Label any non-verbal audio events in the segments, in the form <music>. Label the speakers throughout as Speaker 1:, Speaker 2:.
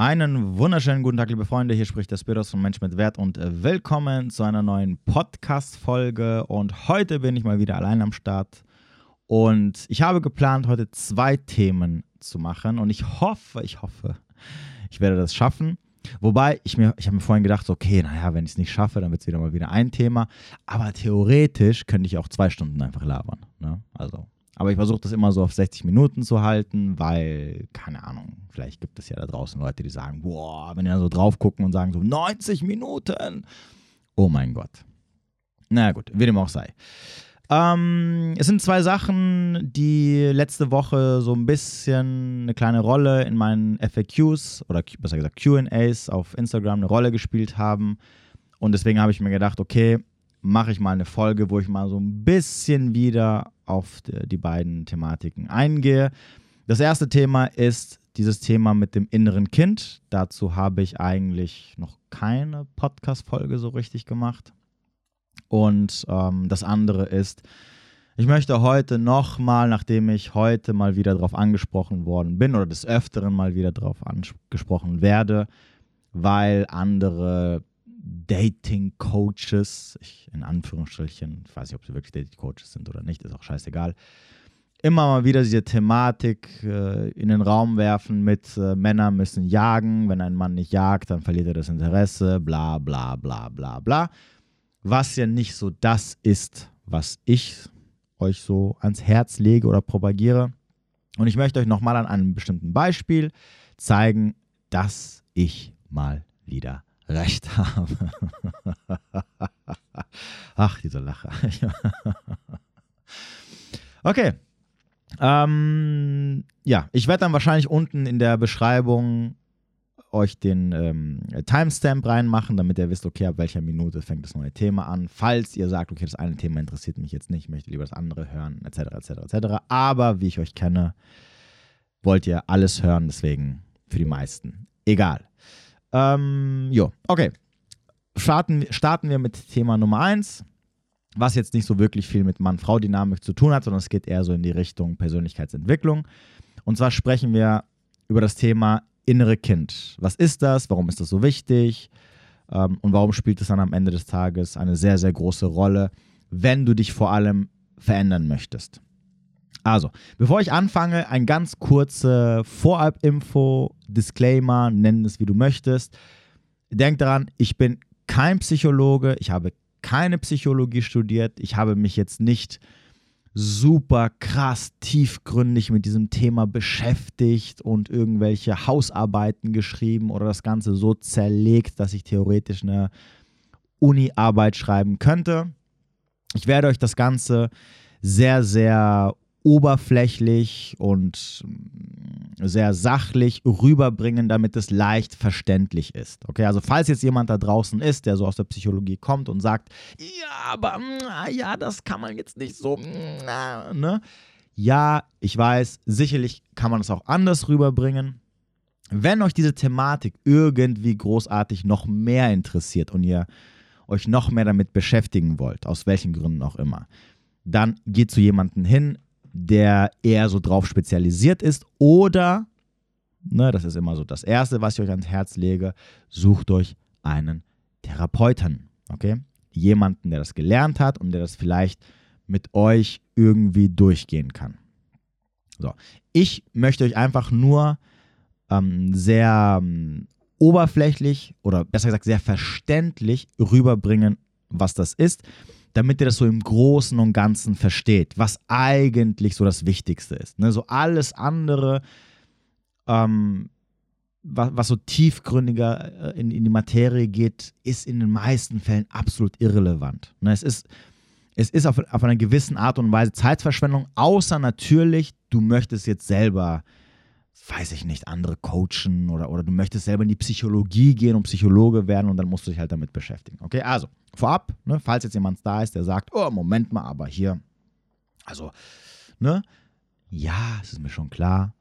Speaker 1: Einen wunderschönen guten Tag, liebe Freunde. Hier spricht der Spiros von Mensch mit Wert und äh, willkommen zu einer neuen Podcast-Folge. Und heute bin ich mal wieder allein am Start. Und ich habe geplant, heute zwei Themen zu machen. Und ich hoffe, ich hoffe, ich werde das schaffen. Wobei, ich, mir, ich habe mir vorhin gedacht, okay, naja, wenn ich es nicht schaffe, dann wird es wieder mal wieder ein Thema. Aber theoretisch könnte ich auch zwei Stunden einfach labern. Ne? Also aber ich versuche das immer so auf 60 Minuten zu halten, weil, keine Ahnung, vielleicht gibt es ja da draußen Leute, die sagen, boah, wenn die da so drauf gucken und sagen so 90 Minuten. Oh mein Gott. Na gut, wie dem auch sei. Ähm, es sind zwei Sachen, die letzte Woche so ein bisschen eine kleine Rolle in meinen FAQs oder besser gesagt QAs auf Instagram eine Rolle gespielt haben. Und deswegen habe ich mir gedacht, okay, mache ich mal eine Folge, wo ich mal so ein bisschen wieder auf die beiden Thematiken eingehe. Das erste Thema ist dieses Thema mit dem inneren Kind. Dazu habe ich eigentlich noch keine Podcast-Folge so richtig gemacht. Und ähm, das andere ist, ich möchte heute nochmal, nachdem ich heute mal wieder darauf angesprochen worden bin oder des Öfteren mal wieder darauf angesprochen werde, weil andere Dating-Coaches, in Anführungsstrichen, ich weiß nicht, ob sie wirklich Dating-Coaches sind oder nicht, ist auch scheißegal, immer mal wieder diese Thematik äh, in den Raum werfen mit äh, Männer müssen jagen, wenn ein Mann nicht jagt, dann verliert er das Interesse, bla bla bla bla bla. Was ja nicht so das ist, was ich euch so ans Herz lege oder propagiere. Und ich möchte euch nochmal an einem bestimmten Beispiel zeigen, dass ich mal wieder recht habe. <laughs> Ach, diese Lache. <laughs> okay. Ähm, ja, ich werde dann wahrscheinlich unten in der Beschreibung euch den ähm, Timestamp reinmachen, damit ihr wisst, okay, ab welcher Minute fängt das neue Thema an. Falls ihr sagt, okay, das eine Thema interessiert mich jetzt nicht, ich möchte lieber das andere hören, etc., etc., etc. Aber wie ich euch kenne, wollt ihr alles hören, deswegen für die meisten egal. Ähm, jo, okay. Starten, starten wir mit Thema Nummer 1, was jetzt nicht so wirklich viel mit Mann-Frau-Dynamik zu tun hat, sondern es geht eher so in die Richtung Persönlichkeitsentwicklung. Und zwar sprechen wir über das Thema innere Kind. Was ist das? Warum ist das so wichtig? Ähm, und warum spielt es dann am Ende des Tages eine sehr, sehr große Rolle, wenn du dich vor allem verändern möchtest? Also, bevor ich anfange, ein ganz kurze Vorab-Info, Disclaimer, nenn es wie du möchtest. Denk daran, ich bin kein Psychologe, ich habe keine Psychologie studiert, ich habe mich jetzt nicht super krass tiefgründig mit diesem Thema beschäftigt und irgendwelche Hausarbeiten geschrieben oder das Ganze so zerlegt, dass ich theoretisch eine Uni-Arbeit schreiben könnte. Ich werde euch das Ganze sehr, sehr oberflächlich und mm, sehr sachlich rüberbringen, damit es leicht verständlich ist. Okay, also falls jetzt jemand da draußen ist, der so aus der Psychologie kommt und sagt, ja, aber mm, ja, das kann man jetzt nicht so, mm, ne? Ja, ich weiß, sicherlich kann man es auch anders rüberbringen. Wenn euch diese Thematik irgendwie großartig noch mehr interessiert und ihr euch noch mehr damit beschäftigen wollt, aus welchen Gründen auch immer, dann geht zu jemandem hin, der eher so drauf spezialisiert ist oder, ne, das ist immer so das Erste, was ich euch ans Herz lege, sucht euch einen Therapeuten, okay? Jemanden, der das gelernt hat und der das vielleicht mit euch irgendwie durchgehen kann. So, ich möchte euch einfach nur ähm, sehr ähm, oberflächlich oder besser gesagt sehr verständlich rüberbringen, was das ist damit ihr das so im Großen und Ganzen versteht, was eigentlich so das Wichtigste ist. Ne? So alles andere, ähm, was, was, so tiefgründiger äh, in, in, die Materie geht, ist in den meisten Fällen absolut irrelevant. Ne? Es ist, es ist auf, auf einer gewissen Art und Weise Zeitverschwendung, außer natürlich, du möchtest jetzt selber weiß ich nicht, andere coachen oder, oder du möchtest selber in die Psychologie gehen und Psychologe werden und dann musst du dich halt damit beschäftigen. Okay, also vorab, ne, falls jetzt jemand da ist, der sagt, oh, Moment mal, aber hier, also, ne, ja, es ist mir schon klar,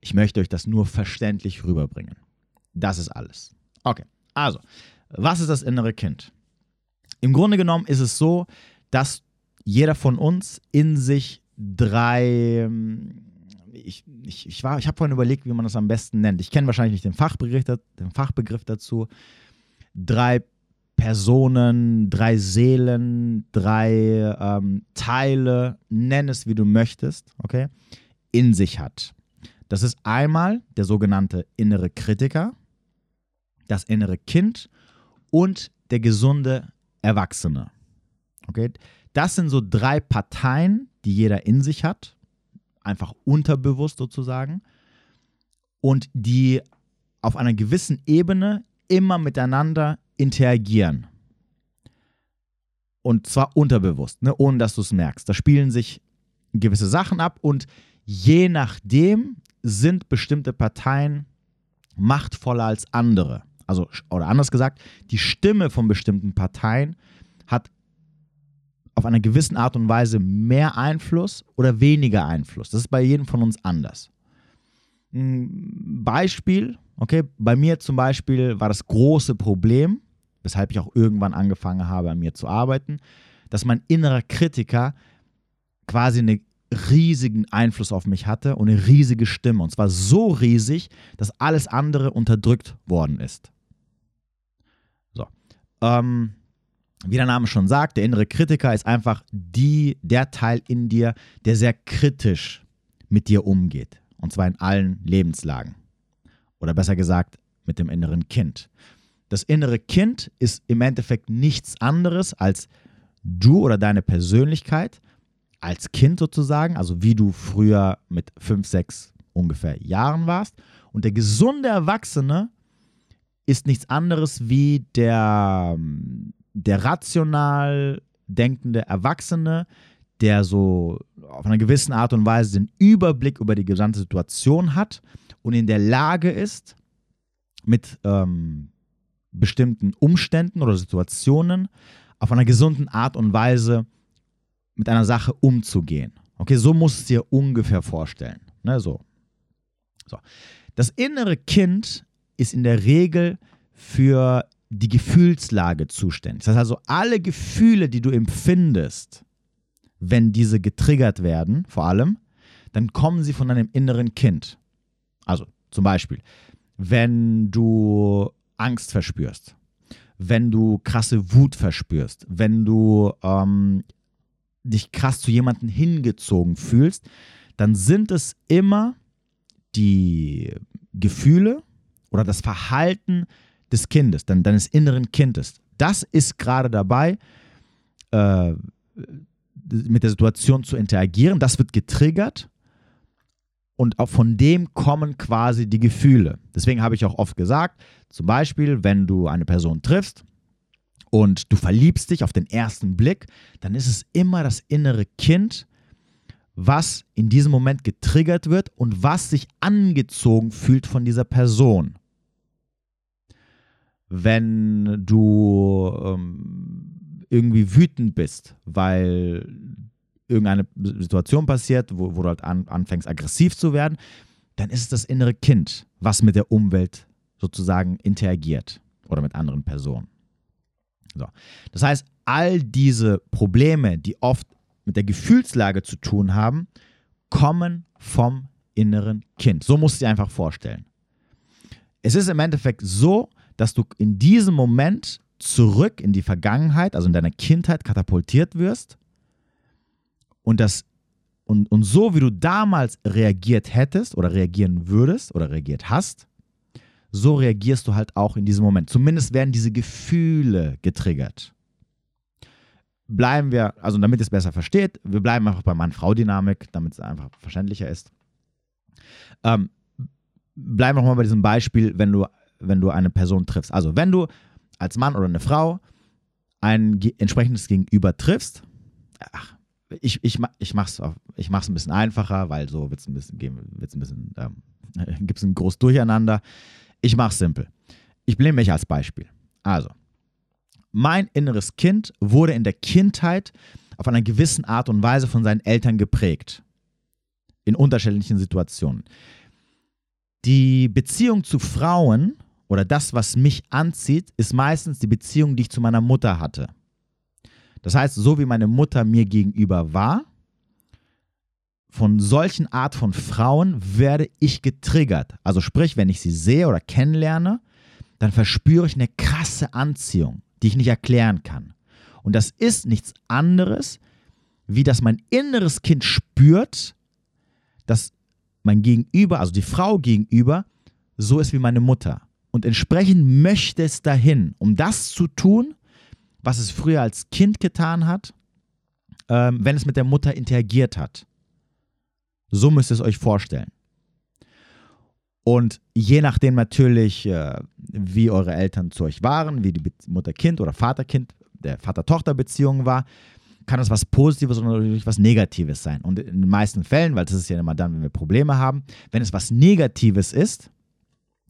Speaker 1: ich möchte euch das nur verständlich rüberbringen. Das ist alles. Okay, also, was ist das innere Kind? Im Grunde genommen ist es so, dass jeder von uns in sich drei ich, ich, ich, ich habe vorhin überlegt, wie man das am besten nennt. Ich kenne wahrscheinlich nicht den Fachbegriff, den Fachbegriff dazu. Drei Personen, drei Seelen, drei ähm, Teile, nenn es wie du möchtest, okay, in sich hat. Das ist einmal der sogenannte innere Kritiker, das innere Kind und der gesunde Erwachsene. Okay? Das sind so drei Parteien, die jeder in sich hat, einfach unterbewusst sozusagen, und die auf einer gewissen Ebene immer miteinander interagieren. Und zwar unterbewusst, ne, ohne dass du es merkst. Da spielen sich gewisse Sachen ab und je nachdem sind bestimmte Parteien machtvoller als andere. Also, oder anders gesagt, die Stimme von bestimmten Parteien auf einer gewissen Art und Weise mehr Einfluss oder weniger Einfluss. Das ist bei jedem von uns anders. Ein Beispiel, okay, bei mir zum Beispiel war das große Problem, weshalb ich auch irgendwann angefangen habe, an mir zu arbeiten, dass mein innerer Kritiker quasi einen riesigen Einfluss auf mich hatte und eine riesige Stimme. Und zwar so riesig, dass alles andere unterdrückt worden ist. So. Ähm, wie der Name schon sagt, der innere Kritiker ist einfach die, der Teil in dir, der sehr kritisch mit dir umgeht. Und zwar in allen Lebenslagen. Oder besser gesagt, mit dem inneren Kind. Das innere Kind ist im Endeffekt nichts anderes als du oder deine Persönlichkeit als Kind sozusagen, also wie du früher mit fünf, sechs ungefähr Jahren warst. Und der gesunde Erwachsene ist nichts anderes wie der, der rational denkende Erwachsene, der so auf einer gewissen Art und Weise den Überblick über die gesamte Situation hat und in der Lage ist, mit ähm, bestimmten Umständen oder Situationen auf einer gesunden Art und Weise mit einer Sache umzugehen. Okay, so musst du es dir ungefähr vorstellen. Ne, so. so. Das innere Kind ist in der Regel für die Gefühlslage zuständig. Das heißt also, alle Gefühle, die du empfindest, wenn diese getriggert werden, vor allem, dann kommen sie von deinem inneren Kind. Also zum Beispiel, wenn du Angst verspürst, wenn du krasse Wut verspürst, wenn du ähm, dich krass zu jemandem hingezogen fühlst, dann sind es immer die Gefühle oder das Verhalten des Kindes, deines inneren Kindes. Das ist gerade dabei, äh, mit der Situation zu interagieren. Das wird getriggert und auch von dem kommen quasi die Gefühle. Deswegen habe ich auch oft gesagt, zum Beispiel, wenn du eine Person triffst und du verliebst dich auf den ersten Blick, dann ist es immer das innere Kind, was in diesem Moment getriggert wird und was sich angezogen fühlt von dieser Person. Wenn du ähm, irgendwie wütend bist, weil irgendeine Situation passiert, wo, wo du halt an, anfängst, aggressiv zu werden, dann ist es das innere Kind, was mit der Umwelt sozusagen interagiert oder mit anderen Personen. So. Das heißt, all diese Probleme, die oft mit der Gefühlslage zu tun haben, kommen vom inneren Kind. So musst du dir einfach vorstellen. Es ist im Endeffekt so, dass du in diesem Moment zurück in die Vergangenheit, also in deiner Kindheit katapultiert wirst und das und, und so wie du damals reagiert hättest oder reagieren würdest oder reagiert hast, so reagierst du halt auch in diesem Moment. Zumindest werden diese Gefühle getriggert. Bleiben wir, also damit es besser versteht, wir bleiben einfach bei Mann-Frau-Dynamik, damit es einfach verständlicher ist. Ähm, bleiben wir nochmal bei diesem Beispiel, wenn du, wenn du eine Person triffst. Also, wenn du als Mann oder eine Frau ein entsprechendes Gegenüber triffst, ach, ich, ich, ich mache es ich mach's ein bisschen einfacher, weil so wird es ein bisschen, wird's ein bisschen ähm, <laughs> gibt es ein großes Durcheinander. Ich mache es simpel. Ich nehme mich als Beispiel. Also, mein inneres Kind wurde in der Kindheit auf einer gewissen Art und Weise von seinen Eltern geprägt. In unterschiedlichen Situationen. Die Beziehung zu Frauen oder das, was mich anzieht, ist meistens die Beziehung, die ich zu meiner Mutter hatte. Das heißt, so wie meine Mutter mir gegenüber war, von solchen Art von Frauen werde ich getriggert. Also sprich, wenn ich sie sehe oder kennenlerne, dann verspüre ich eine krasse Anziehung, die ich nicht erklären kann. Und das ist nichts anderes, wie dass mein inneres Kind spürt, dass mein Gegenüber, also die Frau gegenüber, so ist wie meine Mutter. Und entsprechend möchte es dahin, um das zu tun, was es früher als Kind getan hat, ähm, wenn es mit der Mutter interagiert hat. So müsst ihr es euch vorstellen. Und je nachdem natürlich, äh, wie eure Eltern zu euch waren, wie die Mutter-Kind oder Vater-Kind, der Vater-Tochter-Beziehung war, kann das was Positives oder natürlich was Negatives sein. Und in den meisten Fällen, weil das ist ja immer dann, wenn wir Probleme haben, wenn es was Negatives ist,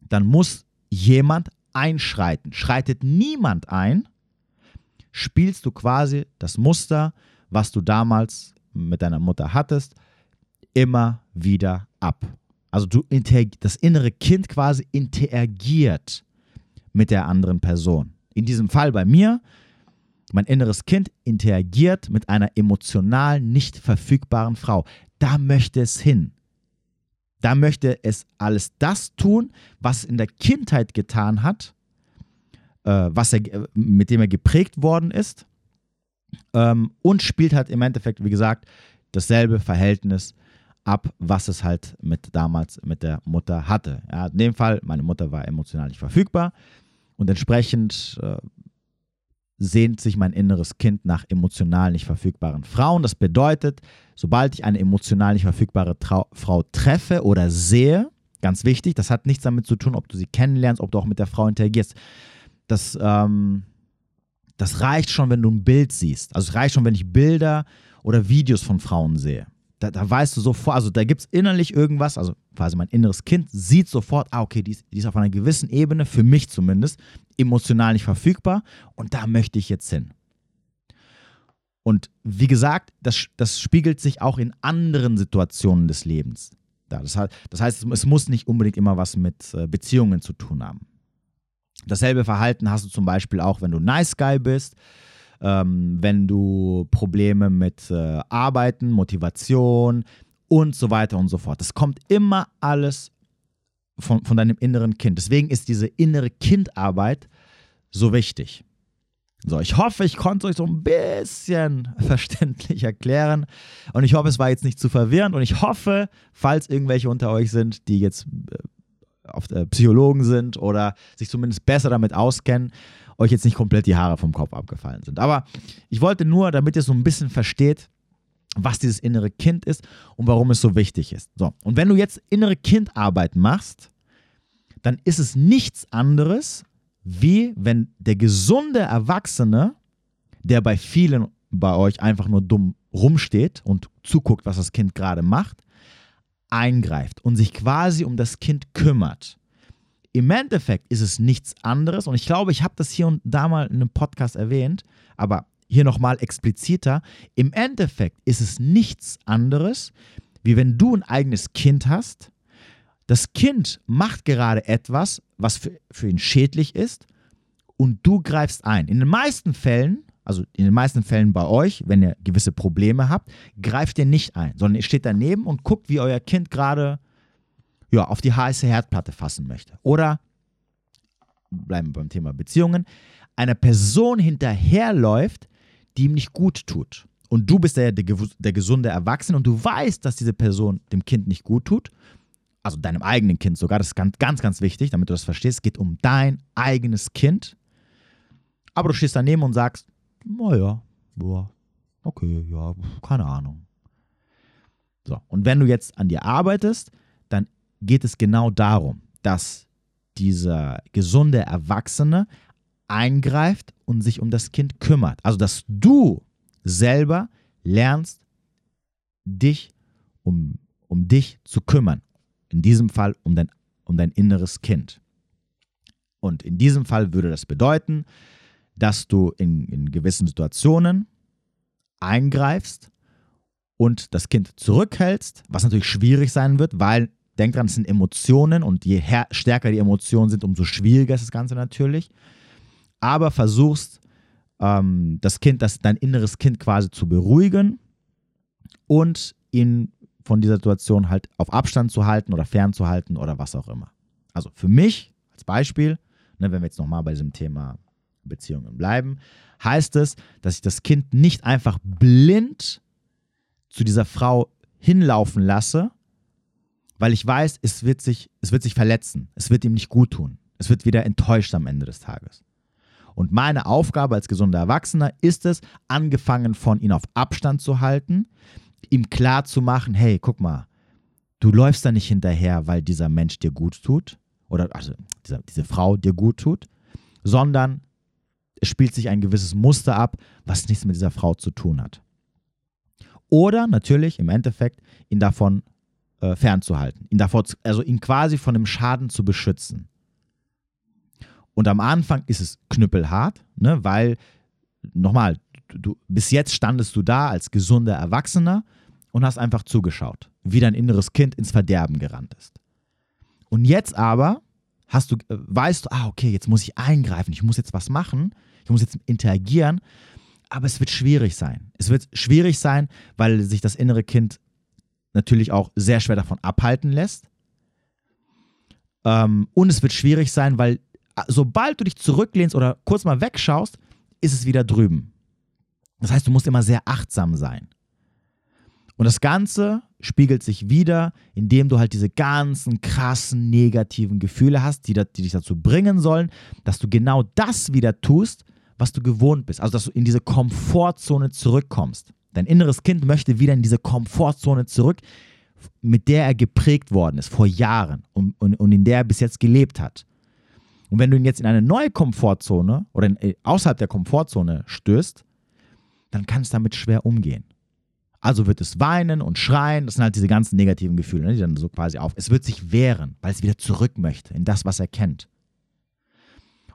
Speaker 1: dann muss jemand einschreiten. Schreitet niemand ein, spielst du quasi das Muster, was du damals mit deiner Mutter hattest, immer wieder ab. Also du das innere Kind quasi interagiert mit der anderen Person. In diesem Fall bei mir, mein inneres Kind interagiert mit einer emotional nicht verfügbaren Frau. Da möchte es hin. Da möchte es alles das tun, was in der Kindheit getan hat, äh, was er, mit dem er geprägt worden ist ähm, und spielt halt im Endeffekt, wie gesagt, dasselbe Verhältnis ab, was es halt mit damals mit der Mutter hatte. Ja, in dem Fall, meine Mutter war emotional nicht verfügbar und entsprechend äh, sehnt sich mein inneres Kind nach emotional nicht verfügbaren Frauen. Das bedeutet, sobald ich eine emotional nicht verfügbare Trau Frau treffe oder sehe, ganz wichtig, das hat nichts damit zu tun, ob du sie kennenlernst, ob du auch mit der Frau interagierst. Das, ähm, das reicht schon, wenn du ein Bild siehst. Also es reicht schon, wenn ich Bilder oder Videos von Frauen sehe da, da weißt du sofort, also da gibt es innerlich irgendwas, also quasi mein inneres Kind sieht sofort, ah, okay, die ist, die ist auf einer gewissen Ebene, für mich zumindest, emotional nicht verfügbar und da möchte ich jetzt hin. Und wie gesagt, das, das spiegelt sich auch in anderen Situationen des Lebens. Das, heißt, es muss nicht unbedingt immer was mit äh, Beziehungen zu tun haben. Dasselbe Verhalten hast du zum Beispiel auch, wenn du Nice Guy bist ähm, wenn du Probleme mit äh, Arbeiten, Motivation und so weiter und so fort. Das kommt immer alles von, von deinem inneren Kind. Deswegen ist diese innere Kindarbeit so wichtig. So, ich hoffe, ich konnte es euch so ein bisschen <laughs> verständlich erklären und ich hoffe, es war jetzt nicht zu verwirrend und ich hoffe, falls irgendwelche unter euch sind, die jetzt äh, auf, äh, Psychologen sind oder sich zumindest besser damit auskennen, euch jetzt nicht komplett die Haare vom Kopf abgefallen sind. Aber ich wollte nur, damit ihr so ein bisschen versteht, was dieses innere Kind ist und warum es so wichtig ist. So, und wenn du jetzt innere Kindarbeit machst, dann ist es nichts anderes, wie wenn der gesunde Erwachsene, der bei vielen bei euch einfach nur dumm rumsteht und zuguckt, was das Kind gerade macht, eingreift und sich quasi um das Kind kümmert. Im Endeffekt ist es nichts anderes und ich glaube, ich habe das hier und da mal in einem Podcast erwähnt, aber hier nochmal expliziter. Im Endeffekt ist es nichts anderes, wie wenn du ein eigenes Kind hast. Das Kind macht gerade etwas, was für, für ihn schädlich ist und du greifst ein. In den meisten Fällen, also in den meisten Fällen bei euch, wenn ihr gewisse Probleme habt, greift ihr nicht ein, sondern ihr steht daneben und guckt, wie euer Kind gerade ja, auf die heiße Herdplatte fassen möchte. Oder, bleiben wir beim Thema Beziehungen, einer Person hinterherläuft, die ihm nicht gut tut. Und du bist der, der, der gesunde Erwachsene und du weißt, dass diese Person dem Kind nicht gut tut. Also deinem eigenen Kind sogar. Das ist ganz, ganz, ganz wichtig, damit du das verstehst. Es geht um dein eigenes Kind. Aber du stehst daneben und sagst, naja, boah, okay, ja, keine Ahnung. So, und wenn du jetzt an dir arbeitest, dann geht es genau darum, dass dieser gesunde Erwachsene eingreift und sich um das Kind kümmert. Also, dass du selber lernst, dich um, um dich zu kümmern. In diesem Fall um dein, um dein inneres Kind. Und in diesem Fall würde das bedeuten, dass du in, in gewissen Situationen eingreifst und das Kind zurückhältst, was natürlich schwierig sein wird, weil Denk dran, es sind Emotionen und je stärker die Emotionen sind, umso schwieriger ist das Ganze natürlich. Aber versuchst, ähm, das Kind, das, dein inneres Kind quasi zu beruhigen und ihn von dieser Situation halt auf Abstand zu halten oder fernzuhalten oder was auch immer. Also für mich als Beispiel, ne, wenn wir jetzt nochmal bei diesem Thema Beziehungen bleiben, heißt es, dass ich das Kind nicht einfach blind zu dieser Frau hinlaufen lasse, weil ich weiß, es wird sich, es wird sich verletzen, es wird ihm nicht gut tun, es wird wieder enttäuscht am Ende des Tages. Und meine Aufgabe als gesunder Erwachsener ist es, angefangen von ihn auf Abstand zu halten, ihm klar zu machen, hey, guck mal, du läufst da nicht hinterher, weil dieser Mensch dir gut tut oder also diese, diese Frau dir gut tut, sondern es spielt sich ein gewisses Muster ab, was nichts mit dieser Frau zu tun hat. Oder natürlich im Endeffekt ihn davon äh, fernzuhalten, ihn davor, also ihn quasi von dem Schaden zu beschützen. Und am Anfang ist es knüppelhart, ne, weil, nochmal, du, bis jetzt standest du da als gesunder Erwachsener und hast einfach zugeschaut, wie dein inneres Kind ins Verderben gerannt ist. Und jetzt aber hast du, äh, weißt du, ah, okay, jetzt muss ich eingreifen, ich muss jetzt was machen, ich muss jetzt interagieren, aber es wird schwierig sein. Es wird schwierig sein, weil sich das innere Kind natürlich auch sehr schwer davon abhalten lässt. Ähm, und es wird schwierig sein, weil sobald du dich zurücklehnst oder kurz mal wegschaust, ist es wieder drüben. Das heißt, du musst immer sehr achtsam sein. Und das Ganze spiegelt sich wieder, indem du halt diese ganzen krassen negativen Gefühle hast, die, die dich dazu bringen sollen, dass du genau das wieder tust, was du gewohnt bist. Also, dass du in diese Komfortzone zurückkommst. Dein inneres Kind möchte wieder in diese Komfortzone zurück, mit der er geprägt worden ist vor Jahren und, und, und in der er bis jetzt gelebt hat. Und wenn du ihn jetzt in eine neue Komfortzone oder in, äh, außerhalb der Komfortzone stößt, dann kann es damit schwer umgehen. Also wird es weinen und schreien, das sind halt diese ganzen negativen Gefühle, ne, die dann so quasi auf. Es wird sich wehren, weil es wieder zurück möchte in das, was er kennt.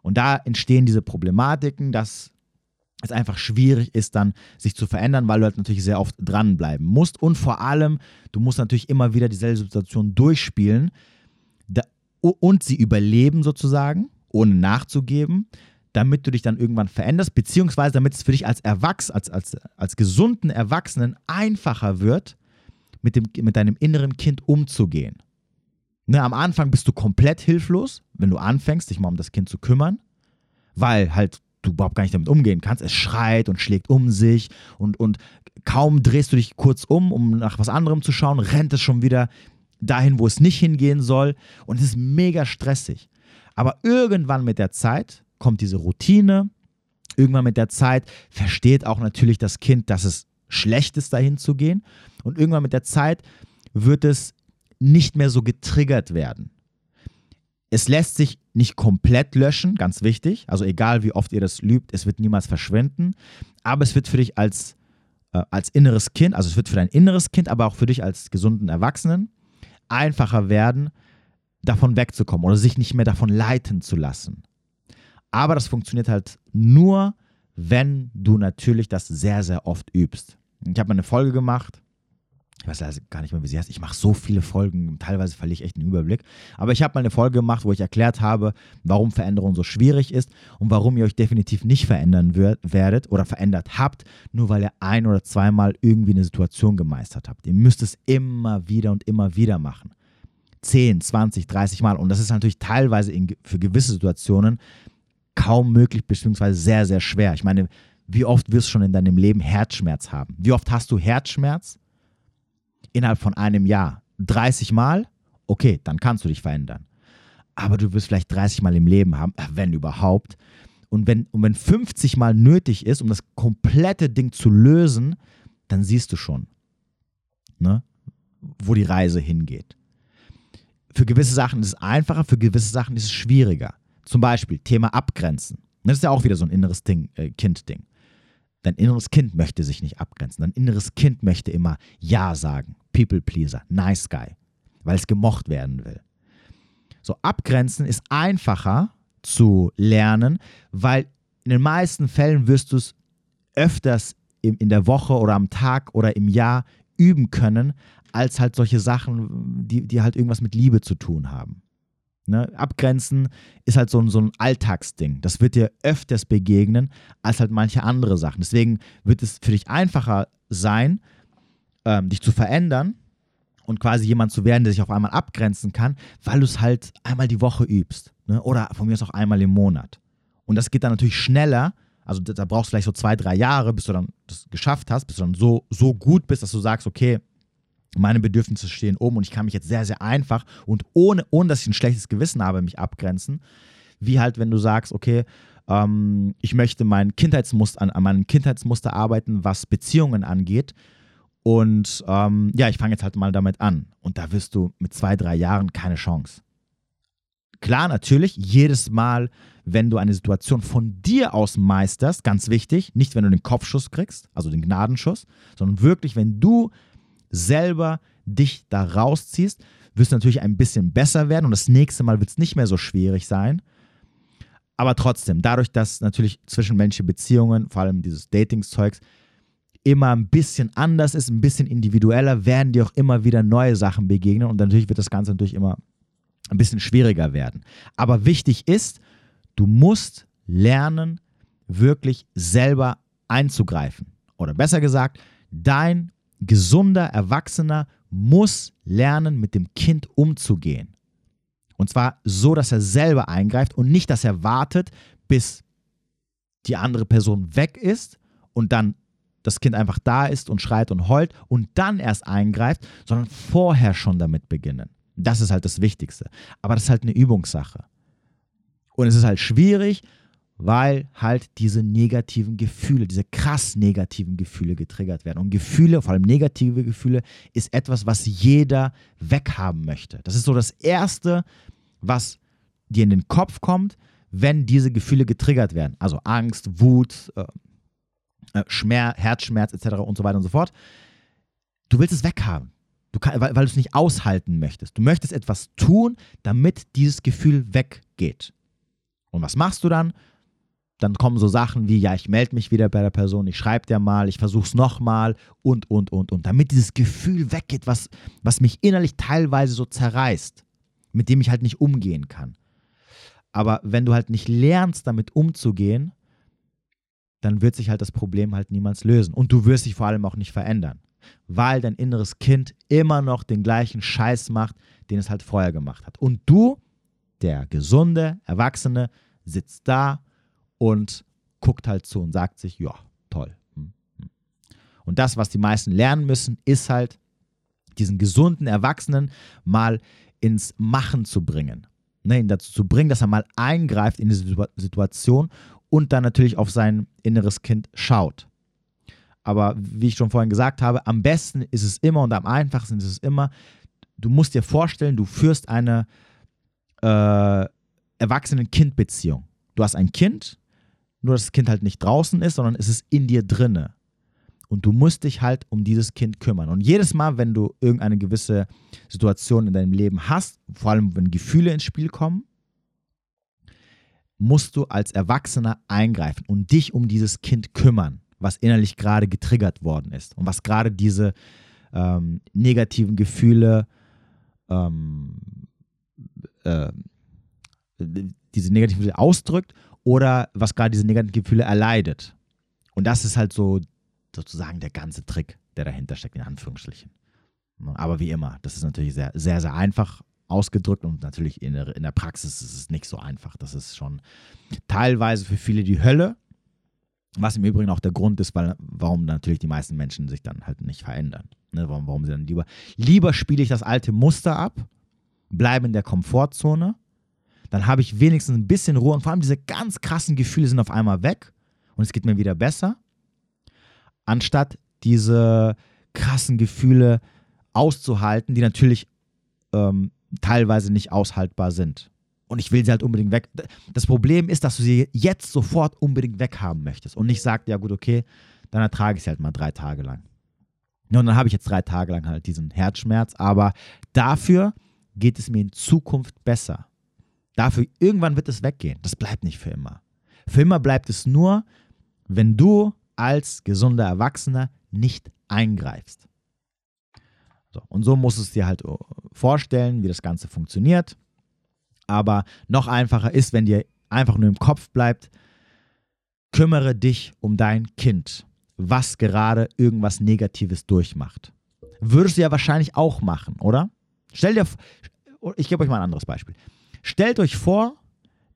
Speaker 1: Und da entstehen diese Problematiken, dass es einfach schwierig ist, dann sich zu verändern, weil du halt natürlich sehr oft dranbleiben musst. Und vor allem, du musst natürlich immer wieder dieselbe Situation durchspielen, und sie überleben sozusagen, ohne nachzugeben, damit du dich dann irgendwann veränderst, beziehungsweise damit es für dich als Erwachs, als, als, als gesunden Erwachsenen einfacher wird, mit, dem, mit deinem inneren Kind umzugehen. Ne, am Anfang bist du komplett hilflos, wenn du anfängst, dich mal um das Kind zu kümmern, weil halt du überhaupt gar nicht damit umgehen kannst. Es schreit und schlägt um sich und, und kaum drehst du dich kurz um, um nach was anderem zu schauen, rennt es schon wieder dahin, wo es nicht hingehen soll. Und es ist mega stressig. Aber irgendwann mit der Zeit kommt diese Routine. Irgendwann mit der Zeit versteht auch natürlich das Kind, dass es schlecht ist, dahin zu gehen. Und irgendwann mit der Zeit wird es nicht mehr so getriggert werden. Es lässt sich nicht komplett löschen, ganz wichtig. Also egal wie oft ihr das lübt, es wird niemals verschwinden. Aber es wird für dich als, äh, als inneres Kind, also es wird für dein inneres Kind, aber auch für dich als gesunden Erwachsenen einfacher werden, davon wegzukommen oder sich nicht mehr davon leiten zu lassen. Aber das funktioniert halt nur, wenn du natürlich das sehr, sehr oft übst. Ich habe mal eine Folge gemacht, ich weiß also gar nicht mehr, wie sie heißt. Ich mache so viele Folgen, teilweise verliere ich echt den Überblick. Aber ich habe mal eine Folge gemacht, wo ich erklärt habe, warum Veränderung so schwierig ist und warum ihr euch definitiv nicht verändern werdet oder verändert habt, nur weil ihr ein oder zweimal irgendwie eine Situation gemeistert habt. Ihr müsst es immer wieder und immer wieder machen. 10, 20, 30 Mal. Und das ist natürlich teilweise in, für gewisse Situationen kaum möglich, beziehungsweise sehr, sehr schwer. Ich meine, wie oft wirst du schon in deinem Leben Herzschmerz haben? Wie oft hast du Herzschmerz? Innerhalb von einem Jahr 30 Mal, okay, dann kannst du dich verändern. Aber du wirst vielleicht 30 Mal im Leben haben, wenn überhaupt. Und wenn, und wenn 50 Mal nötig ist, um das komplette Ding zu lösen, dann siehst du schon, ne, wo die Reise hingeht. Für gewisse Sachen ist es einfacher, für gewisse Sachen ist es schwieriger. Zum Beispiel Thema Abgrenzen. Das ist ja auch wieder so ein inneres Ding, äh, Kind-Ding. Dein inneres Kind möchte sich nicht abgrenzen. Dein inneres Kind möchte immer Ja sagen. People Pleaser, Nice Guy, weil es gemocht werden will. So, abgrenzen ist einfacher zu lernen, weil in den meisten Fällen wirst du es öfters in der Woche oder am Tag oder im Jahr üben können, als halt solche Sachen, die, die halt irgendwas mit Liebe zu tun haben. Ne? Abgrenzen ist halt so ein, so ein Alltagsding. Das wird dir öfters begegnen als halt manche andere Sachen. Deswegen wird es für dich einfacher sein, ähm, dich zu verändern, und quasi jemand zu werden, der sich auf einmal abgrenzen kann, weil du es halt einmal die Woche übst. Ne? Oder von mir aus auch einmal im Monat. Und das geht dann natürlich schneller. Also da brauchst du vielleicht so zwei, drei Jahre, bis du dann das geschafft hast, bis du dann so, so gut bist, dass du sagst, okay, meine Bedürfnisse stehen oben und ich kann mich jetzt sehr, sehr einfach und ohne, ohne dass ich ein schlechtes Gewissen habe, mich abgrenzen. Wie halt, wenn du sagst, okay, ähm, ich möchte mein Kindheitsmuster, an, an meinem Kindheitsmuster arbeiten, was Beziehungen angeht. Und ähm, ja, ich fange jetzt halt mal damit an. Und da wirst du mit zwei, drei Jahren keine Chance. Klar, natürlich, jedes Mal, wenn du eine Situation von dir aus meisterst, ganz wichtig, nicht wenn du den Kopfschuss kriegst, also den Gnadenschuss, sondern wirklich, wenn du selber dich da rausziehst, wirst du natürlich ein bisschen besser werden und das nächste Mal wird es nicht mehr so schwierig sein. Aber trotzdem, dadurch, dass natürlich zwischenmenschliche Beziehungen, vor allem dieses Dating-Zeugs, immer ein bisschen anders ist, ein bisschen individueller, werden dir auch immer wieder neue Sachen begegnen und natürlich wird das Ganze natürlich immer ein bisschen schwieriger werden. Aber wichtig ist, du musst lernen, wirklich selber einzugreifen. Oder besser gesagt, dein gesunder Erwachsener muss lernen, mit dem Kind umzugehen. Und zwar so, dass er selber eingreift und nicht, dass er wartet, bis die andere Person weg ist und dann das Kind einfach da ist und schreit und heult und dann erst eingreift, sondern vorher schon damit beginnen. Das ist halt das Wichtigste. Aber das ist halt eine Übungssache. Und es ist halt schwierig, weil halt diese negativen Gefühle, diese krass negativen Gefühle getriggert werden. Und Gefühle, vor allem negative Gefühle, ist etwas, was jeder weghaben möchte. Das ist so das Erste, was dir in den Kopf kommt, wenn diese Gefühle getriggert werden. Also Angst, Wut, äh, äh Schmerz, Herzschmerz etc. und so weiter und so fort. Du willst es weghaben. Du kann, weil, weil du es nicht aushalten möchtest. Du möchtest etwas tun, damit dieses Gefühl weggeht. Und was machst du dann? Dann kommen so Sachen wie, ja, ich melde mich wieder bei der Person, ich schreibe dir mal, ich versuche es nochmal und, und, und, und. Damit dieses Gefühl weggeht, was, was mich innerlich teilweise so zerreißt, mit dem ich halt nicht umgehen kann. Aber wenn du halt nicht lernst, damit umzugehen, dann wird sich halt das Problem halt niemals lösen. Und du wirst dich vor allem auch nicht verändern, weil dein inneres Kind immer noch den gleichen Scheiß macht, den es halt vorher gemacht hat. Und du, der gesunde Erwachsene, sitzt da und guckt halt zu und sagt sich, ja, toll. Hm, hm. Und das, was die meisten lernen müssen, ist halt, diesen gesunden Erwachsenen mal ins Machen zu bringen. Ne, ihn dazu zu bringen, dass er mal eingreift in diese Situation und dann natürlich auf sein inneres Kind schaut. Aber wie ich schon vorhin gesagt habe, am besten ist es immer und am einfachsten ist es immer, du musst dir vorstellen, du führst eine äh, Erwachsenen-Kind-Beziehung. Du hast ein Kind, nur, dass das Kind halt nicht draußen ist, sondern es ist in dir drinne. Und du musst dich halt um dieses Kind kümmern. Und jedes Mal, wenn du irgendeine gewisse Situation in deinem Leben hast, vor allem wenn Gefühle ins Spiel kommen, musst du als Erwachsener eingreifen und dich um dieses Kind kümmern, was innerlich gerade getriggert worden ist und was gerade diese ähm, negativen Gefühle, ähm, äh, diese negativen Gefühle ausdrückt oder was gerade diese negativen Gefühle erleidet. Und das ist halt so sozusagen der ganze Trick, der dahinter steckt, in Anführungsstrichen. Aber wie immer, das ist natürlich sehr, sehr, sehr einfach ausgedrückt und natürlich in der, in der Praxis ist es nicht so einfach. Das ist schon teilweise für viele die Hölle, was im Übrigen auch der Grund ist, weil, warum natürlich die meisten Menschen sich dann halt nicht verändern. Ne? Warum, warum sie dann lieber, lieber spiele ich das alte Muster ab, bleibe in der Komfortzone dann habe ich wenigstens ein bisschen Ruhe und vor allem diese ganz krassen Gefühle sind auf einmal weg und es geht mir wieder besser, anstatt diese krassen Gefühle auszuhalten, die natürlich ähm, teilweise nicht aushaltbar sind. Und ich will sie halt unbedingt weg. Das Problem ist, dass du sie jetzt sofort unbedingt weghaben möchtest und nicht sagst, ja gut, okay, dann ertrage ich sie halt mal drei Tage lang. Und dann habe ich jetzt drei Tage lang halt diesen Herzschmerz, aber dafür geht es mir in Zukunft besser. Dafür, irgendwann wird es weggehen. Das bleibt nicht für immer. Für immer bleibt es nur, wenn du als gesunder Erwachsener nicht eingreifst. So, und so musst du es dir halt äh, vorstellen, wie das Ganze funktioniert. Aber noch einfacher ist, wenn dir einfach nur im Kopf bleibt, kümmere dich um dein Kind, was gerade irgendwas Negatives durchmacht. würdest du ja wahrscheinlich auch machen, oder? Stell dir, ich gebe euch mal ein anderes Beispiel. Stellt euch vor,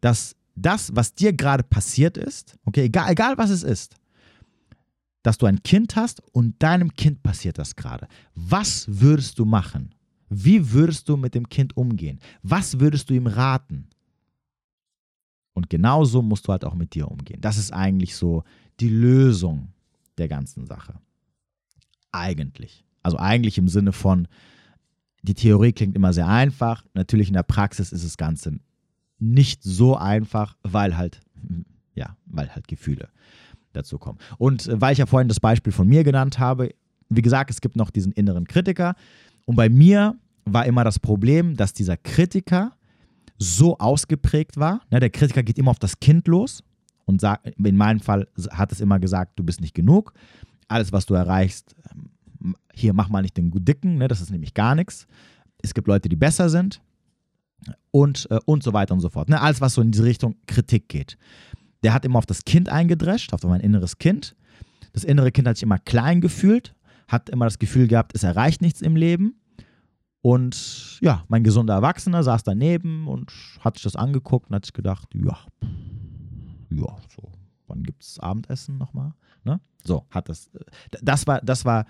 Speaker 1: dass das, was dir gerade passiert ist, okay, egal, egal was es ist, dass du ein Kind hast und deinem Kind passiert das gerade. Was würdest du machen? Wie würdest du mit dem Kind umgehen? Was würdest du ihm raten? Und genauso musst du halt auch mit dir umgehen. Das ist eigentlich so die Lösung der ganzen Sache. Eigentlich. Also eigentlich im Sinne von, die Theorie klingt immer sehr einfach. Natürlich in der Praxis ist das Ganze nicht so einfach, weil halt, <laughs> ja, weil halt Gefühle dazu kommen. Und äh, weil ich ja vorhin das Beispiel von mir genannt habe, wie gesagt, es gibt noch diesen inneren Kritiker. Und bei mir war immer das Problem, dass dieser Kritiker so ausgeprägt war. Ne, der Kritiker geht immer auf das Kind los und sagt, in meinem Fall hat es immer gesagt, du bist nicht genug. Alles, was du erreichst, ähm, hier mach mal nicht den Dicken, ne, das ist nämlich gar nichts. Es gibt Leute, die besser sind und, äh, und so weiter und so fort. Ne, alles, was so in diese Richtung Kritik geht. Der hat immer auf das Kind eingedrescht, auf mein inneres Kind. Das innere Kind hat sich immer klein gefühlt, hat immer das Gefühl gehabt, es erreicht nichts im Leben. Und ja, mein gesunder Erwachsener saß daneben und hat sich das angeguckt und hat sich gedacht, ja, ja, so, wann gibt es Abendessen nochmal? Ne? So, hat das. Äh, das war, das war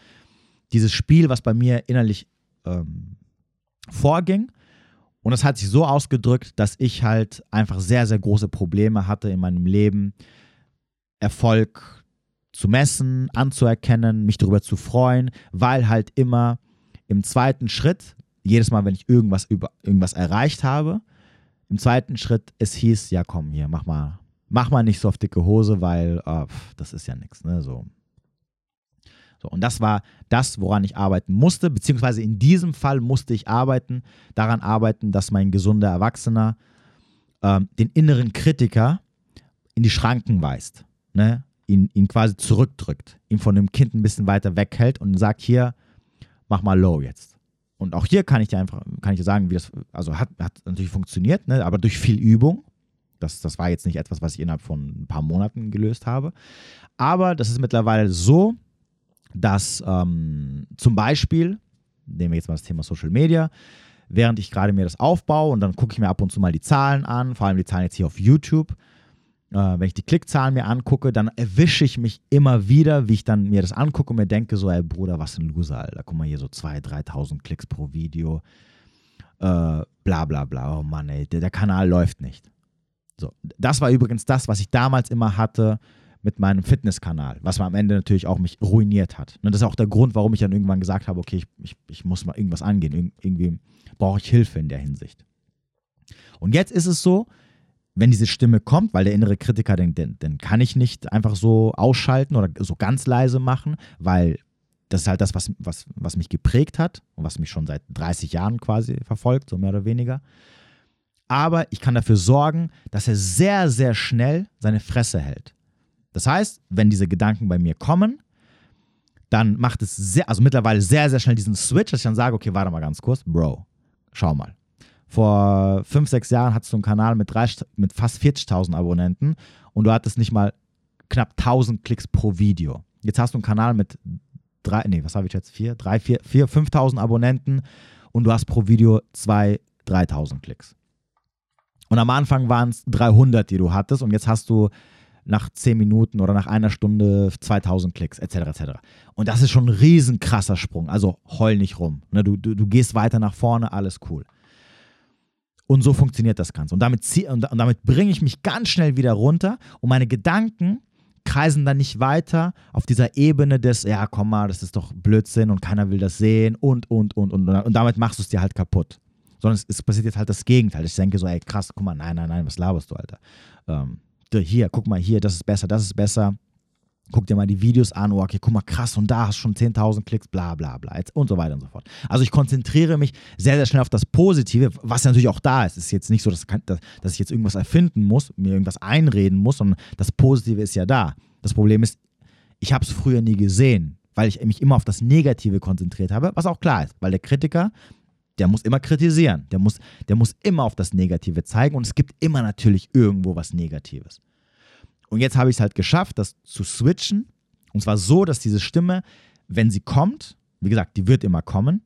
Speaker 1: dieses Spiel, was bei mir innerlich ähm, vorging. Und das hat sich so ausgedrückt, dass ich halt einfach sehr, sehr große Probleme hatte in meinem Leben, Erfolg zu messen, anzuerkennen, mich darüber zu freuen, weil halt immer im zweiten Schritt, jedes Mal, wenn ich irgendwas über irgendwas erreicht habe, im zweiten Schritt es hieß, ja komm hier, mach mal, mach mal nicht so auf dicke Hose, weil oh, das ist ja nichts, ne? So. So, und das war das, woran ich arbeiten musste, beziehungsweise in diesem Fall musste ich arbeiten, daran arbeiten, dass mein gesunder Erwachsener ähm, den inneren Kritiker in die Schranken weist, ne? ihn, ihn quasi zurückdrückt, ihn von dem Kind ein bisschen weiter weghält und sagt, hier, mach mal low jetzt. Und auch hier kann ich dir einfach, kann ich dir sagen, wie das, also hat, hat natürlich funktioniert, ne? aber durch viel Übung. Das, das war jetzt nicht etwas, was ich innerhalb von ein paar Monaten gelöst habe. Aber das ist mittlerweile so, dass ähm, zum Beispiel, nehmen wir jetzt mal das Thema Social Media, während ich gerade mir das aufbaue und dann gucke ich mir ab und zu mal die Zahlen an, vor allem die Zahlen jetzt hier auf YouTube, äh, wenn ich die Klickzahlen mir angucke, dann erwische ich mich immer wieder, wie ich dann mir das angucke und mir denke, so, ey Bruder, was ein Loser, Alter. Guck mal hier, so 2.000, 3.000 Klicks pro Video. Äh, bla bla bla. Oh Mann, ey, der, der Kanal läuft nicht. So, das war übrigens das, was ich damals immer hatte mit meinem Fitnesskanal, was mir am Ende natürlich auch mich ruiniert hat. Und das ist auch der Grund, warum ich dann irgendwann gesagt habe, okay, ich, ich, ich muss mal irgendwas angehen. Ir irgendwie brauche ich Hilfe in der Hinsicht. Und jetzt ist es so, wenn diese Stimme kommt, weil der innere Kritiker denkt, den, den kann ich nicht einfach so ausschalten oder so ganz leise machen, weil das ist halt das, was, was, was mich geprägt hat und was mich schon seit 30 Jahren quasi verfolgt, so mehr oder weniger. Aber ich kann dafür sorgen, dass er sehr, sehr schnell seine Fresse hält. Das heißt, wenn diese Gedanken bei mir kommen, dann macht es sehr, also mittlerweile sehr, sehr schnell diesen Switch, dass ich dann sage, okay, warte mal ganz kurz, Bro, schau mal. Vor fünf, sechs Jahren hattest du einen Kanal mit, 30, mit fast 40.000 Abonnenten und du hattest nicht mal knapp 1000 Klicks pro Video. Jetzt hast du einen Kanal mit drei, nee, was habe ich jetzt? Vier, drei, vier, vier 5.000 Abonnenten und du hast pro Video 2.000, 3.000 Klicks. Und am Anfang waren es 300, die du hattest und jetzt hast du nach 10 Minuten oder nach einer Stunde 2000 Klicks, etc. etc. Und das ist schon ein riesen krasser Sprung. Also heul nicht rum. Ne? Du, du, du gehst weiter nach vorne, alles cool. Und so funktioniert das Ganze. Und damit, und damit bringe ich mich ganz schnell wieder runter und meine Gedanken kreisen dann nicht weiter auf dieser Ebene des, ja, komm mal, das ist doch Blödsinn und keiner will das sehen und, und, und, und. Und damit machst du es dir halt kaputt. Sondern es, es, passiert jetzt halt das Gegenteil. Ich denke so, ey, krass, guck mal, nein, nein, nein, was laberst du, Alter? Ähm, hier, guck mal hier, das ist besser, das ist besser. Guck dir mal die Videos an, oh, okay, guck mal, krass, und da hast du schon 10.000 Klicks, bla bla bla, und so weiter und so fort. Also ich konzentriere mich sehr, sehr schnell auf das Positive, was natürlich auch da ist. Es ist jetzt nicht so, dass, dass ich jetzt irgendwas erfinden muss, mir irgendwas einreden muss, sondern das Positive ist ja da. Das Problem ist, ich habe es früher nie gesehen, weil ich mich immer auf das Negative konzentriert habe, was auch klar ist, weil der Kritiker, der muss immer kritisieren. Der muss, der muss immer auf das Negative zeigen und es gibt immer natürlich irgendwo was Negatives. Und jetzt habe ich es halt geschafft, das zu switchen. Und zwar so, dass diese Stimme, wenn sie kommt, Wie gesagt, die wird immer kommen.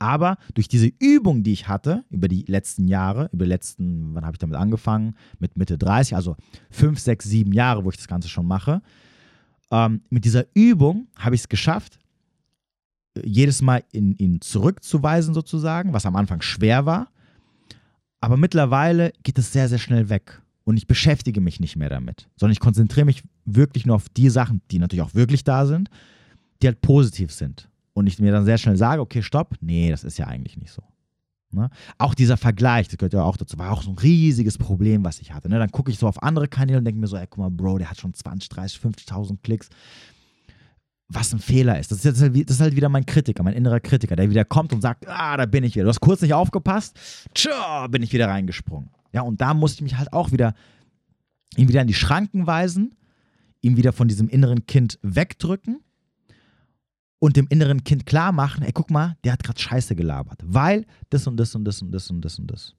Speaker 1: Aber durch diese Übung, die ich hatte über die letzten Jahre, über die letzten, wann habe ich damit angefangen? Mit Mitte 30, also fünf, sechs, sieben Jahre, wo ich das Ganze schon mache. Ähm, mit dieser Übung habe ich es geschafft, jedes Mal in ihn zurückzuweisen, sozusagen, was am Anfang schwer war. Aber mittlerweile geht es sehr, sehr schnell weg. Und ich beschäftige mich nicht mehr damit, sondern ich konzentriere mich wirklich nur auf die Sachen, die natürlich auch wirklich da sind, die halt positiv sind und ich mir dann sehr schnell sage, okay, stopp, nee, das ist ja eigentlich nicht so. Ne? Auch dieser Vergleich, das gehört ja auch dazu, war auch so ein riesiges Problem, was ich hatte. Ne? Dann gucke ich so auf andere Kanäle und denke mir so, ey, guck mal, Bro, der hat schon 20, 30, 50.000 Klicks. Was ein Fehler ist. Das ist, halt, das ist halt wieder mein Kritiker, mein innerer Kritiker, der wieder kommt und sagt, ah, da bin ich wieder. Du hast kurz nicht aufgepasst, tschau, bin ich wieder reingesprungen. Ja, und da musste ich mich halt auch wieder, ihn wieder in die Schranken weisen, ihn wieder von diesem inneren Kind wegdrücken und dem inneren Kind klar machen, ey, guck mal, der hat gerade Scheiße gelabert, weil das und das und das und das und das und das.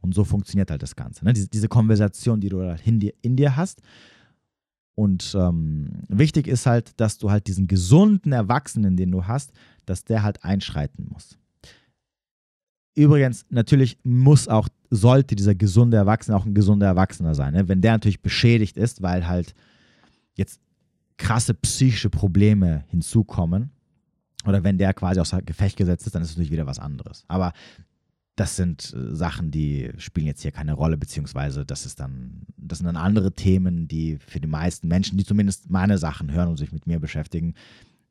Speaker 1: Und so funktioniert halt das Ganze. Ne? Diese, diese Konversation, die du halt in dir, in dir hast. Und ähm, wichtig ist halt, dass du halt diesen gesunden Erwachsenen, den du hast, dass der halt einschreiten muss. Übrigens, natürlich muss auch, sollte dieser gesunde Erwachsene auch ein gesunder Erwachsener sein. Ne? Wenn der natürlich beschädigt ist, weil halt jetzt krasse psychische Probleme hinzukommen oder wenn der quasi außer Gefecht gesetzt ist, dann ist es natürlich wieder was anderes. Aber das sind äh, Sachen, die spielen jetzt hier keine Rolle, beziehungsweise das ist dann, das sind dann andere Themen, die für die meisten Menschen, die zumindest meine Sachen hören und sich mit mir beschäftigen,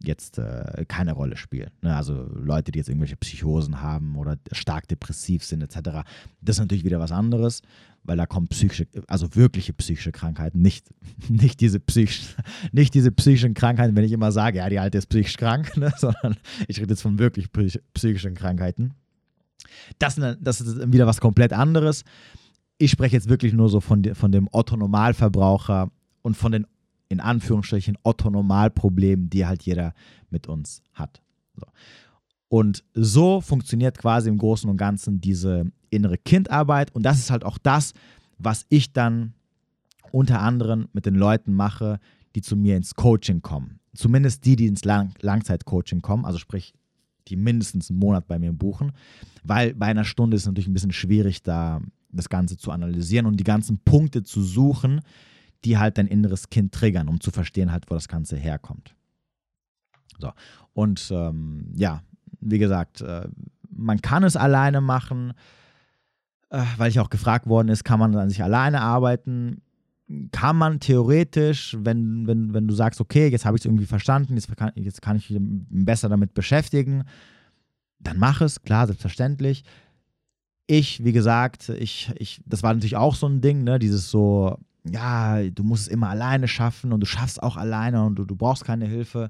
Speaker 1: jetzt äh, keine Rolle spielen. Ne? Also Leute, die jetzt irgendwelche Psychosen haben oder stark depressiv sind, etc., das ist natürlich wieder was anderes weil da kommen psychische, also wirkliche psychische Krankheiten, nicht, <laughs> nicht, diese, psychisch, nicht diese psychischen Krankheiten, wenn ich immer sage, ja, die Alte ist psychisch krank, <laughs> ne, sondern ich rede jetzt von wirklich psychischen Krankheiten. Das, das ist wieder was komplett anderes. Ich spreche jetzt wirklich nur so von, von dem Otto-Normalverbraucher und von den, in Anführungsstrichen, Otto-Normal-Problemen, die halt jeder mit uns hat. So. Und so funktioniert quasi im Großen und Ganzen diese innere Kindarbeit. Und das ist halt auch das, was ich dann unter anderem mit den Leuten mache, die zu mir ins Coaching kommen. Zumindest die, die ins Lang Langzeitcoaching kommen, also sprich, die mindestens einen Monat bei mir buchen. Weil bei einer Stunde ist es natürlich ein bisschen schwierig, da das Ganze zu analysieren und die ganzen Punkte zu suchen, die halt dein inneres Kind triggern, um zu verstehen halt, wo das Ganze herkommt. So. Und ähm, ja, wie gesagt, äh, man kann es alleine machen, äh, weil ich auch gefragt worden ist, kann man an sich alleine arbeiten? Kann man theoretisch, wenn, wenn, wenn du sagst, okay, jetzt habe ich es irgendwie verstanden, jetzt kann, jetzt kann ich mich besser damit beschäftigen, dann mach es, klar, selbstverständlich. Ich, wie gesagt, ich, ich, das war natürlich auch so ein Ding, ne, dieses so, ja, du musst es immer alleine schaffen und du schaffst auch alleine und du, du brauchst keine Hilfe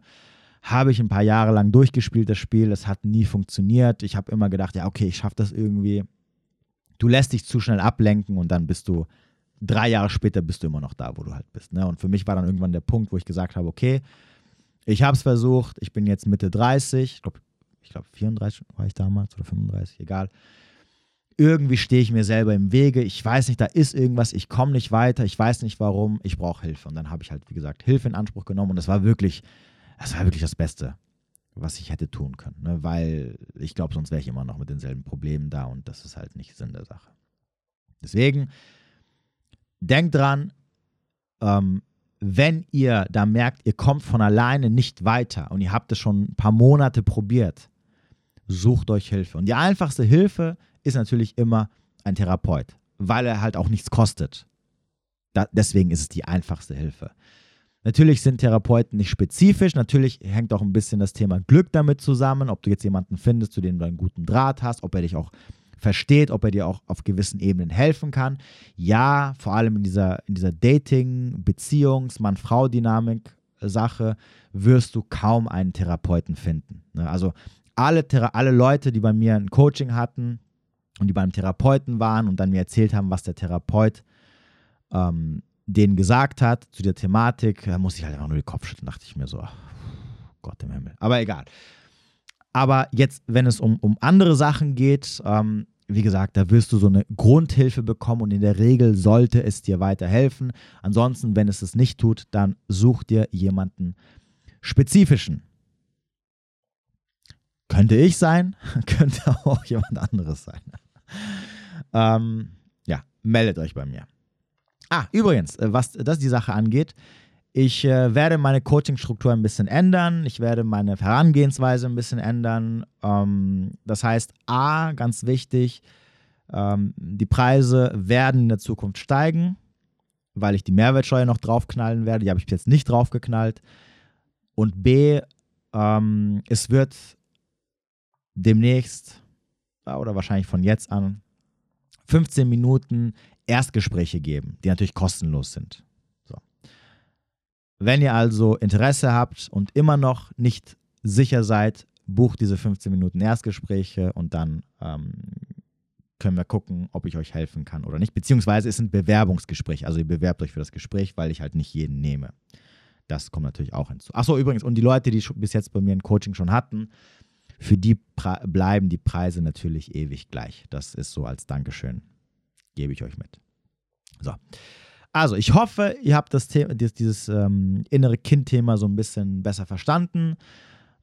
Speaker 1: habe ich ein paar Jahre lang durchgespielt, das Spiel. Das hat nie funktioniert. Ich habe immer gedacht, ja, okay, ich schaffe das irgendwie. Du lässt dich zu schnell ablenken und dann bist du drei Jahre später bist du immer noch da, wo du halt bist. Ne? Und für mich war dann irgendwann der Punkt, wo ich gesagt habe, okay, ich habe es versucht, ich bin jetzt Mitte 30, ich glaube, ich glaube 34 war ich damals oder 35, egal. Irgendwie stehe ich mir selber im Wege. Ich weiß nicht, da ist irgendwas, ich komme nicht weiter, ich weiß nicht warum, ich brauche Hilfe. Und dann habe ich halt, wie gesagt, Hilfe in Anspruch genommen und das war wirklich das war wirklich das Beste, was ich hätte tun können. Ne? Weil ich glaube, sonst wäre ich immer noch mit denselben Problemen da und das ist halt nicht Sinn der Sache. Deswegen, denkt dran, ähm, wenn ihr da merkt, ihr kommt von alleine nicht weiter und ihr habt es schon ein paar Monate probiert, sucht euch Hilfe. Und die einfachste Hilfe ist natürlich immer ein Therapeut, weil er halt auch nichts kostet. Da, deswegen ist es die einfachste Hilfe. Natürlich sind Therapeuten nicht spezifisch, natürlich hängt auch ein bisschen das Thema Glück damit zusammen, ob du jetzt jemanden findest, zu dem du einen guten Draht hast, ob er dich auch versteht, ob er dir auch auf gewissen Ebenen helfen kann. Ja, vor allem in dieser, in dieser Dating-, Beziehungs-, Mann-Frau-Dynamik-Sache wirst du kaum einen Therapeuten finden. Ne? Also alle, alle Leute, die bei mir ein Coaching hatten und die beim Therapeuten waren und dann mir erzählt haben, was der Therapeut ähm, denen gesagt hat zu der Thematik, da musste ich halt einfach nur den Kopf schütteln, dachte ich mir so, ach, Gott im Himmel. Aber egal. Aber jetzt, wenn es um, um andere Sachen geht, ähm, wie gesagt, da wirst du so eine Grundhilfe bekommen und in der Regel sollte es dir weiterhelfen. Ansonsten, wenn es es nicht tut, dann such dir jemanden spezifischen. Könnte ich sein, <laughs> könnte auch jemand anderes sein. ähm, ja, meldet euch bei mir. Ah, übrigens, äh, was das die Sache angeht, ich äh, werde meine Coaching-Struktur ein bisschen ändern. Ich werde meine Herangehensweise ein bisschen ändern. Ähm, das heißt, A, ganz wichtig, ähm, die Preise werden in der Zukunft steigen, weil ich die Mehrwertsteuer noch draufknallen werde. Die habe ich jetzt nicht draufgeknallt. Und B, ähm, es wird demnächst oder wahrscheinlich von jetzt an 15 Minuten Erstgespräche geben, die natürlich kostenlos sind. Wenn ihr also Interesse habt und immer noch nicht sicher seid, bucht diese 15 Minuten Erstgespräche und dann ähm, können wir gucken, ob ich euch helfen kann oder nicht. Beziehungsweise es sind Bewerbungsgespräche. Also ihr bewerbt euch für das Gespräch, weil ich halt nicht jeden nehme. Das kommt natürlich auch hinzu. Achso, übrigens, und die Leute, die bis jetzt bei mir ein Coaching schon hatten, für die bleiben die Preise natürlich ewig gleich. Das ist so als Dankeschön. Gebe ich euch mit. So. Also, ich hoffe, ihr habt das Thema, dieses, dieses ähm, innere Kind-Thema so ein bisschen besser verstanden.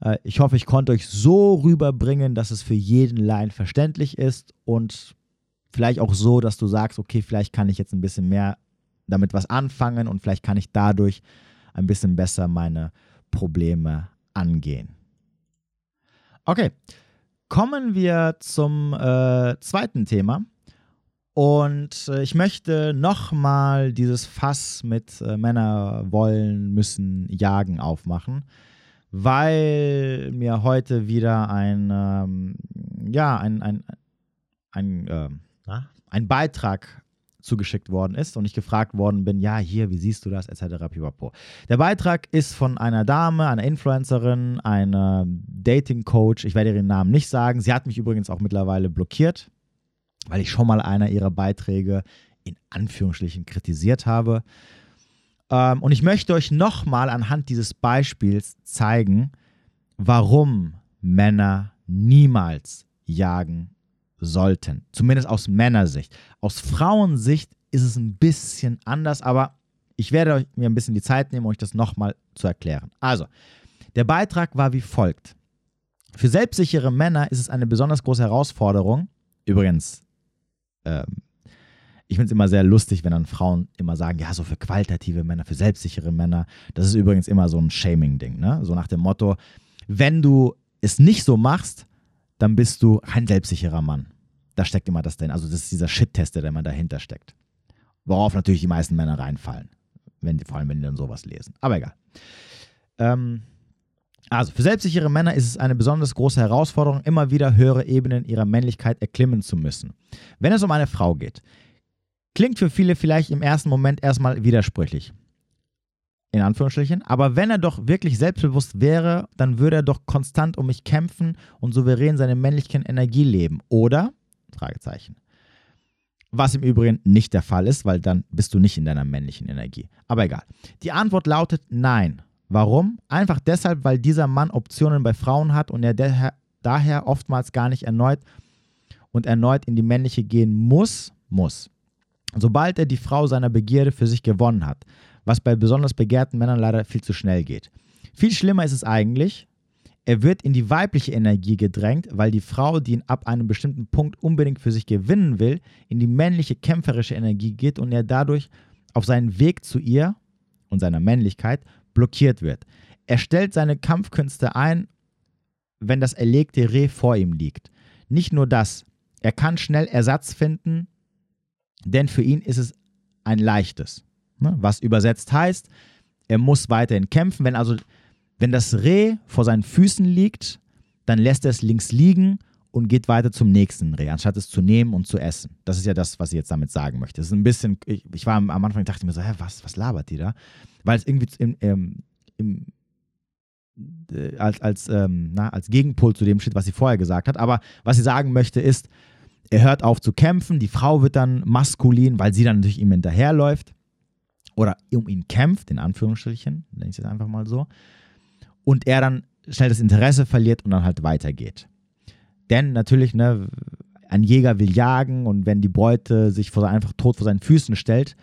Speaker 1: Äh, ich hoffe, ich konnte euch so rüberbringen, dass es für jeden Laien verständlich ist und vielleicht auch so, dass du sagst, okay, vielleicht kann ich jetzt ein bisschen mehr damit was anfangen und vielleicht kann ich dadurch ein bisschen besser meine Probleme angehen. Okay, kommen wir zum äh, zweiten Thema. Und äh, ich möchte nochmal dieses Fass mit äh, Männer wollen, müssen, jagen aufmachen, weil mir heute wieder ein, ähm, ja, ein, ein, ein, äh, ein Beitrag zugeschickt worden ist und ich gefragt worden bin, ja, hier, wie siehst du das, etc. Pipapo. Der Beitrag ist von einer Dame, einer Influencerin, einer Dating-Coach, ich werde ihren Namen nicht sagen. Sie hat mich übrigens auch mittlerweile blockiert, weil ich schon mal einer ihrer Beiträge in Anführungsstrichen kritisiert habe. Ähm, und ich möchte euch nochmal anhand dieses Beispiels zeigen, warum Männer niemals jagen sollten. Zumindest aus Männersicht. Aus Frauensicht ist es ein bisschen anders, aber ich werde mir ein bisschen die Zeit nehmen, euch das nochmal zu erklären. Also, der Beitrag war wie folgt. Für selbstsichere Männer ist es eine besonders große Herausforderung. Übrigens, ähm, ich finde es immer sehr lustig, wenn dann Frauen immer sagen, ja, so für qualitative Männer, für selbstsichere Männer. Das ist übrigens immer so ein Shaming-Ding, ne? So nach dem Motto, wenn du es nicht so machst, dann bist du kein selbstsicherer Mann. Da steckt immer das drin. Also das ist dieser Shit-Tester, der immer dahinter steckt. Worauf natürlich die meisten Männer reinfallen. Wenn, vor allem, wenn die dann sowas lesen. Aber egal. Ähm, also, für selbstsichere Männer ist es eine besonders große Herausforderung, immer wieder höhere Ebenen ihrer Männlichkeit erklimmen zu müssen. Wenn es um eine Frau geht, klingt für viele vielleicht im ersten Moment erstmal widersprüchlich in Anführungsstrichen. Aber wenn er doch wirklich selbstbewusst wäre, dann würde er doch konstant um mich kämpfen und souverän seine männlichen Energie leben. Oder? Fragezeichen. Was im Übrigen nicht der Fall ist, weil dann bist du nicht in deiner männlichen Energie. Aber egal. Die Antwort lautet nein. Warum? Einfach deshalb, weil dieser Mann Optionen bei Frauen hat und er daher oftmals gar nicht erneut und erneut in die männliche gehen muss, muss. Sobald er die Frau seiner Begierde für sich gewonnen hat, was bei besonders begehrten Männern leider viel zu schnell geht. Viel schlimmer ist es eigentlich, er wird in die weibliche Energie gedrängt, weil die Frau, die ihn ab einem bestimmten Punkt unbedingt für sich gewinnen will, in die männliche kämpferische Energie geht und er dadurch auf seinen Weg zu ihr und seiner Männlichkeit blockiert wird. Er stellt seine Kampfkünste ein, wenn das erlegte Reh vor ihm liegt. Nicht nur das, er kann schnell Ersatz finden, denn für ihn ist es ein leichtes. Ne? Was übersetzt heißt, er muss weiterhin kämpfen. Wenn also, wenn das Reh vor seinen Füßen liegt, dann lässt er es links liegen und geht weiter zum nächsten Reh, anstatt es zu nehmen und zu essen. Das ist ja das, was ich jetzt damit sagen möchte. Das ist ein bisschen, ich, ich war am Anfang, dachte mir so, hä, was, was labert die da? Weil es irgendwie im, im, im äh, als, als, ähm, na, als Gegenpol zu dem steht, was sie vorher gesagt hat. Aber was sie sagen möchte, ist, er hört auf zu kämpfen, die Frau wird dann maskulin, weil sie dann natürlich ihm hinterherläuft oder um ihn kämpft, in Anführungsstrichen, nenne ich es einfach mal so, und er dann schnell das Interesse verliert und dann halt weitergeht. Denn natürlich, ne, ein Jäger will jagen und wenn die Beute sich vor, einfach tot vor seinen Füßen stellt,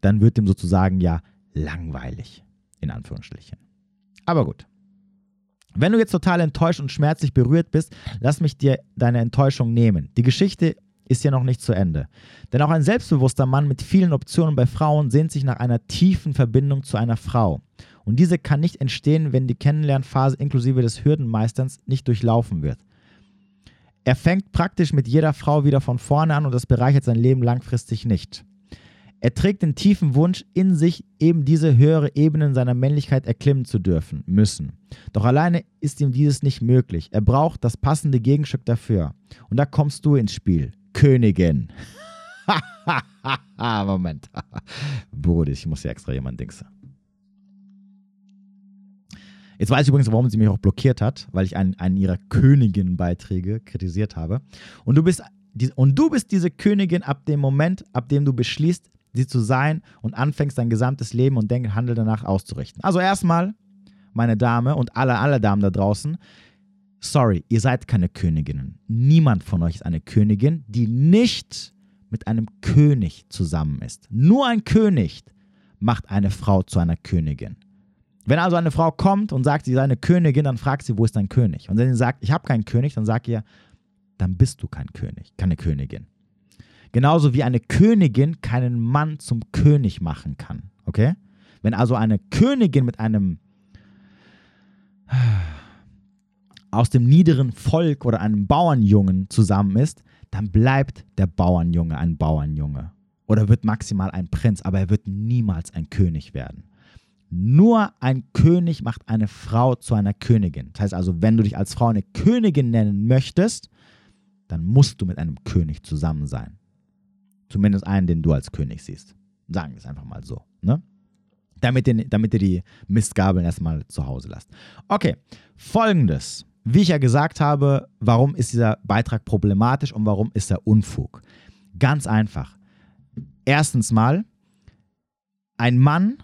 Speaker 1: dann wird ihm sozusagen ja langweilig, in Anführungsstrichen. Aber gut. Wenn du jetzt total enttäuscht und schmerzlich berührt bist, lass mich dir deine Enttäuschung nehmen. Die Geschichte ist ja noch nicht zu Ende. Denn auch ein selbstbewusster Mann mit vielen Optionen bei Frauen sehnt sich nach einer tiefen Verbindung zu einer Frau. Und diese kann nicht entstehen, wenn die Kennenlernphase inklusive des Hürdenmeisters nicht durchlaufen wird. Er fängt praktisch mit jeder Frau wieder von vorne an und das bereichert sein Leben langfristig nicht. Er trägt den tiefen Wunsch in sich, eben diese höhere Ebenen seiner Männlichkeit erklimmen zu dürfen, müssen. Doch alleine ist ihm dieses nicht möglich. Er braucht das passende Gegenstück dafür. Und da kommst du ins Spiel. Königin. <laughs> Moment. Bruder, ich muss ja extra jemand Dings. Jetzt weiß ich übrigens, warum sie mich auch blockiert hat, weil ich einen, einen ihrer Königin-Beiträge kritisiert habe. Und du, bist, und du bist diese Königin ab dem Moment, ab dem du beschließt, sie zu sein und anfängst dein gesamtes Leben und Denken, Handel danach auszurichten. Also erstmal, meine Dame und alle, alle Damen da draußen, sorry, ihr seid keine Königinnen. Niemand von euch ist eine Königin, die nicht mit einem König zusammen ist. Nur ein König macht eine Frau zu einer Königin. Wenn also eine Frau kommt und sagt, sie sei eine Königin, dann fragt sie, wo ist dein König? Und wenn sie sagt, ich habe keinen König, dann sagt ihr, dann bist du kein König, keine Königin. Genauso wie eine Königin keinen Mann zum König machen kann. Okay? Wenn also eine Königin mit einem aus dem niederen Volk oder einem Bauernjungen zusammen ist, dann bleibt der Bauernjunge ein Bauernjunge. Oder wird maximal ein Prinz, aber er wird niemals ein König werden. Nur ein König macht eine Frau zu einer Königin. Das heißt also, wenn du dich als Frau eine Königin nennen möchtest, dann musst du mit einem König zusammen sein. Zumindest einen, den du als König siehst. Sagen wir es einfach mal so. Ne? Damit, ihr, damit ihr die Mistgabeln erstmal zu Hause lasst. Okay, folgendes. Wie ich ja gesagt habe, warum ist dieser Beitrag problematisch und warum ist er Unfug? Ganz einfach. Erstens mal, ein Mann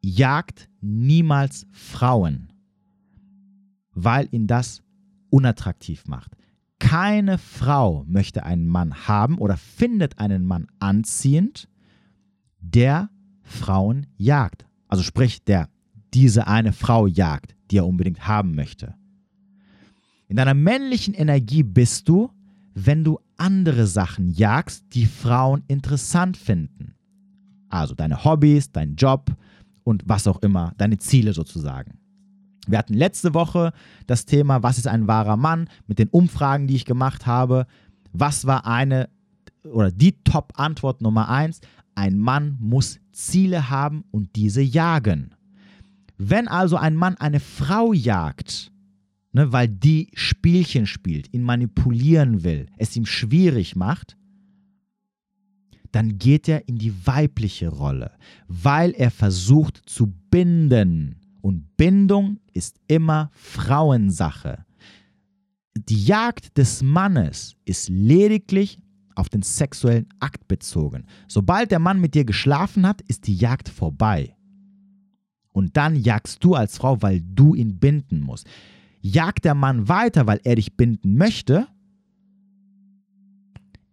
Speaker 1: jagt niemals Frauen, weil ihn das unattraktiv macht. Keine Frau möchte einen Mann haben oder findet einen Mann anziehend, der Frauen jagt. Also sprich, der diese eine Frau jagt, die er unbedingt haben möchte. In deiner männlichen Energie bist du, wenn du andere Sachen jagst, die Frauen interessant finden. Also deine Hobbys, dein Job und was auch immer, deine Ziele sozusagen. Wir hatten letzte Woche das Thema, was ist ein wahrer Mann, mit den Umfragen, die ich gemacht habe. Was war eine oder die Top-Antwort Nummer eins? Ein Mann muss Ziele haben und diese jagen. Wenn also ein Mann eine Frau jagt, ne, weil die Spielchen spielt, ihn manipulieren will, es ihm schwierig macht, dann geht er in die weibliche Rolle, weil er versucht zu binden. Und Bindung ist immer Frauensache. Die Jagd des Mannes ist lediglich auf den sexuellen Akt bezogen. Sobald der Mann mit dir geschlafen hat, ist die Jagd vorbei. Und dann jagst du als Frau, weil du ihn binden musst. Jagt der Mann weiter, weil er dich binden möchte,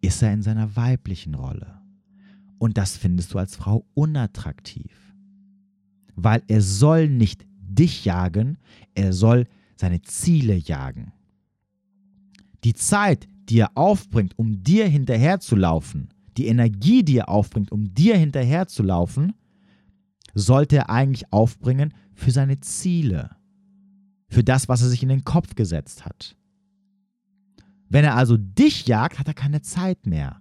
Speaker 1: ist er in seiner weiblichen Rolle. Und das findest du als Frau unattraktiv. Weil er soll nicht dich jagen, er soll seine Ziele jagen. Die Zeit, die er aufbringt, um dir hinterherzulaufen, die Energie, die er aufbringt, um dir hinterherzulaufen, sollte er eigentlich aufbringen für seine Ziele, für das, was er sich in den Kopf gesetzt hat. Wenn er also dich jagt, hat er keine Zeit mehr,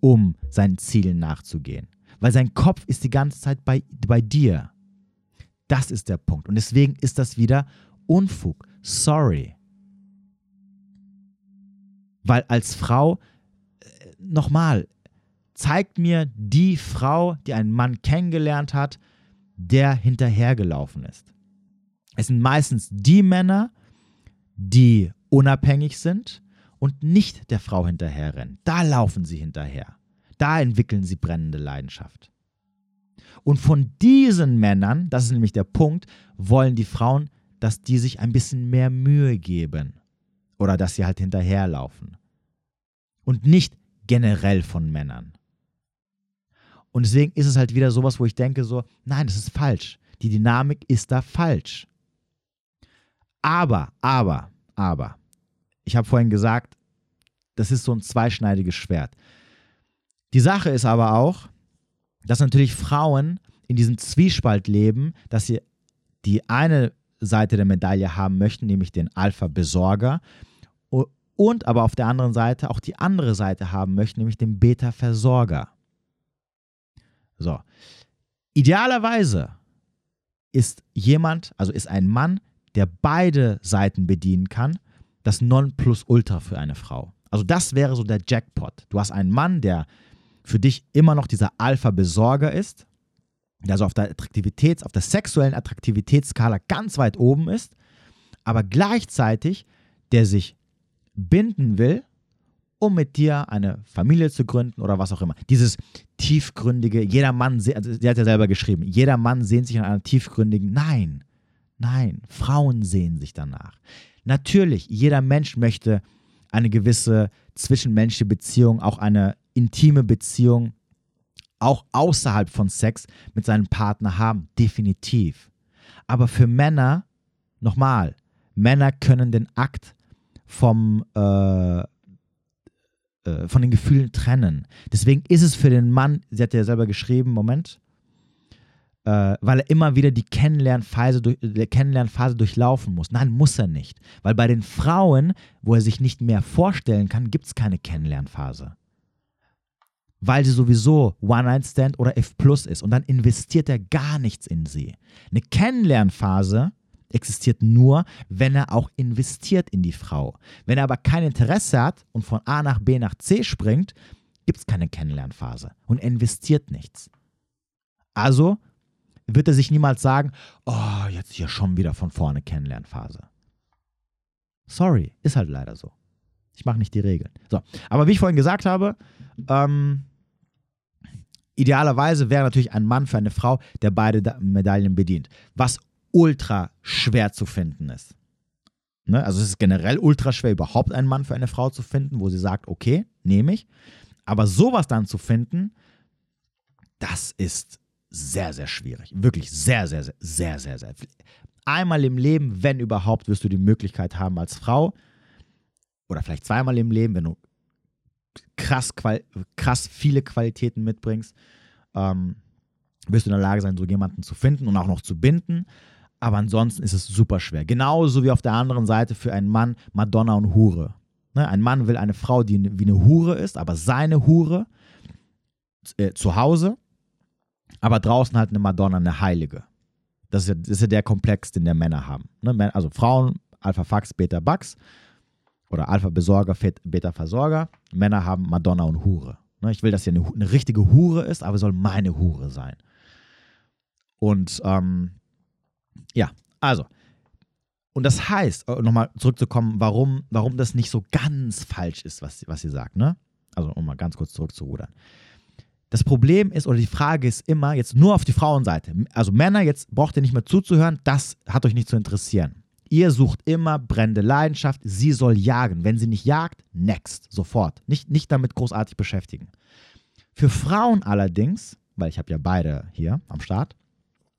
Speaker 1: um seinen Zielen nachzugehen, weil sein Kopf ist die ganze Zeit bei, bei dir. Das ist der Punkt. Und deswegen ist das wieder Unfug. Sorry. Weil als Frau, äh, nochmal, zeigt mir die Frau, die einen Mann kennengelernt hat, der hinterhergelaufen ist. Es sind meistens die Männer, die unabhängig sind und nicht der Frau hinterherrennen. Da laufen sie hinterher. Da entwickeln sie brennende Leidenschaft. Und von diesen Männern, das ist nämlich der Punkt, wollen die Frauen, dass die sich ein bisschen mehr Mühe geben oder dass sie halt hinterherlaufen. Und nicht generell von Männern. Und deswegen ist es halt wieder sowas, wo ich denke so, nein, das ist falsch. Die Dynamik ist da falsch. Aber, aber, aber, ich habe vorhin gesagt, das ist so ein zweischneidiges Schwert. Die Sache ist aber auch, dass natürlich Frauen in diesem Zwiespalt leben, dass sie die eine Seite der Medaille haben möchten, nämlich den Alpha-Besorger, und aber auf der anderen Seite auch die andere Seite haben möchten, nämlich den Beta-Versorger. So. Idealerweise ist jemand, also ist ein Mann, der beide Seiten bedienen kann, das Nonplusultra für eine Frau. Also das wäre so der Jackpot. Du hast einen Mann, der für dich immer noch dieser Alpha-Besorger ist, der also auf der Attraktivitäts-, auf der sexuellen Attraktivitätsskala ganz weit oben ist, aber gleichzeitig der sich binden will, um mit dir eine Familie zu gründen oder was auch immer. Dieses tiefgründige, jeder Mann, also sie hat ja selber geschrieben, jeder Mann sehnt sich an einer tiefgründigen, nein, nein, Frauen sehen sich danach. Natürlich, jeder Mensch möchte eine gewisse zwischenmenschliche Beziehung, auch eine intime Beziehung, auch außerhalb von Sex mit seinem Partner haben, definitiv. Aber für Männer, nochmal, Männer können den Akt vom, äh, äh, von den Gefühlen trennen. Deswegen ist es für den Mann, sie hat ja selber geschrieben, Moment, äh, weil er immer wieder die Kennenlernphase, durch, die Kennenlernphase durchlaufen muss. Nein, muss er nicht. Weil bei den Frauen, wo er sich nicht mehr vorstellen kann, gibt es keine Kennenlernphase. Weil sie sowieso One-Night-Stand oder F Plus ist. Und dann investiert er gar nichts in sie. Eine Kennenlernphase existiert nur, wenn er auch investiert in die Frau. Wenn er aber kein Interesse hat und von A nach B nach C springt, gibt es keine Kennenlernphase und investiert nichts. Also wird er sich niemals sagen, oh, jetzt hier schon wieder von vorne Kennenlernphase. Sorry, ist halt leider so. Ich mache nicht die Regeln. So, aber wie ich vorhin gesagt habe, ähm, idealerweise wäre natürlich ein Mann für eine Frau, der beide Medaillen bedient. Was ultra schwer zu finden ist. Ne? Also es ist generell ultra schwer, überhaupt einen Mann für eine Frau zu finden, wo sie sagt, okay, nehme ich. Aber sowas dann zu finden, das ist sehr, sehr schwierig. Wirklich sehr, sehr, sehr, sehr, sehr, sehr. Einmal im Leben, wenn überhaupt, wirst du die Möglichkeit haben als Frau oder vielleicht zweimal im Leben, wenn du krass, krass viele Qualitäten mitbringst, ähm, wirst du in der Lage sein, so jemanden zu finden und auch noch zu binden. Aber ansonsten ist es super schwer. Genauso wie auf der anderen Seite für einen Mann Madonna und Hure. Ne? Ein Mann will eine Frau, die wie eine Hure ist, aber seine Hure äh, zu Hause aber draußen halt eine Madonna, eine Heilige. Das ist ja, das ist ja der Komplex, den der Männer haben. Ne? Also Frauen, Alpha Fax, Beta Bax oder Alpha Besorger, Beta Versorger. Männer haben Madonna und Hure. Ne? Ich will, dass sie eine, eine richtige Hure ist, aber soll meine Hure sein. Und ähm, ja, also. Und das heißt, äh, nochmal zurückzukommen, warum, warum das nicht so ganz falsch ist, was, was sie sagt. Ne? Also, um mal ganz kurz zurückzurudern. Das Problem ist, oder die Frage ist immer, jetzt nur auf die Frauenseite. Also Männer, jetzt braucht ihr nicht mehr zuzuhören, das hat euch nicht zu interessieren. Ihr sucht immer brennende Leidenschaft, sie soll jagen. Wenn sie nicht jagt, next, sofort. Nicht, nicht damit großartig beschäftigen. Für Frauen allerdings, weil ich habe ja beide hier am Start,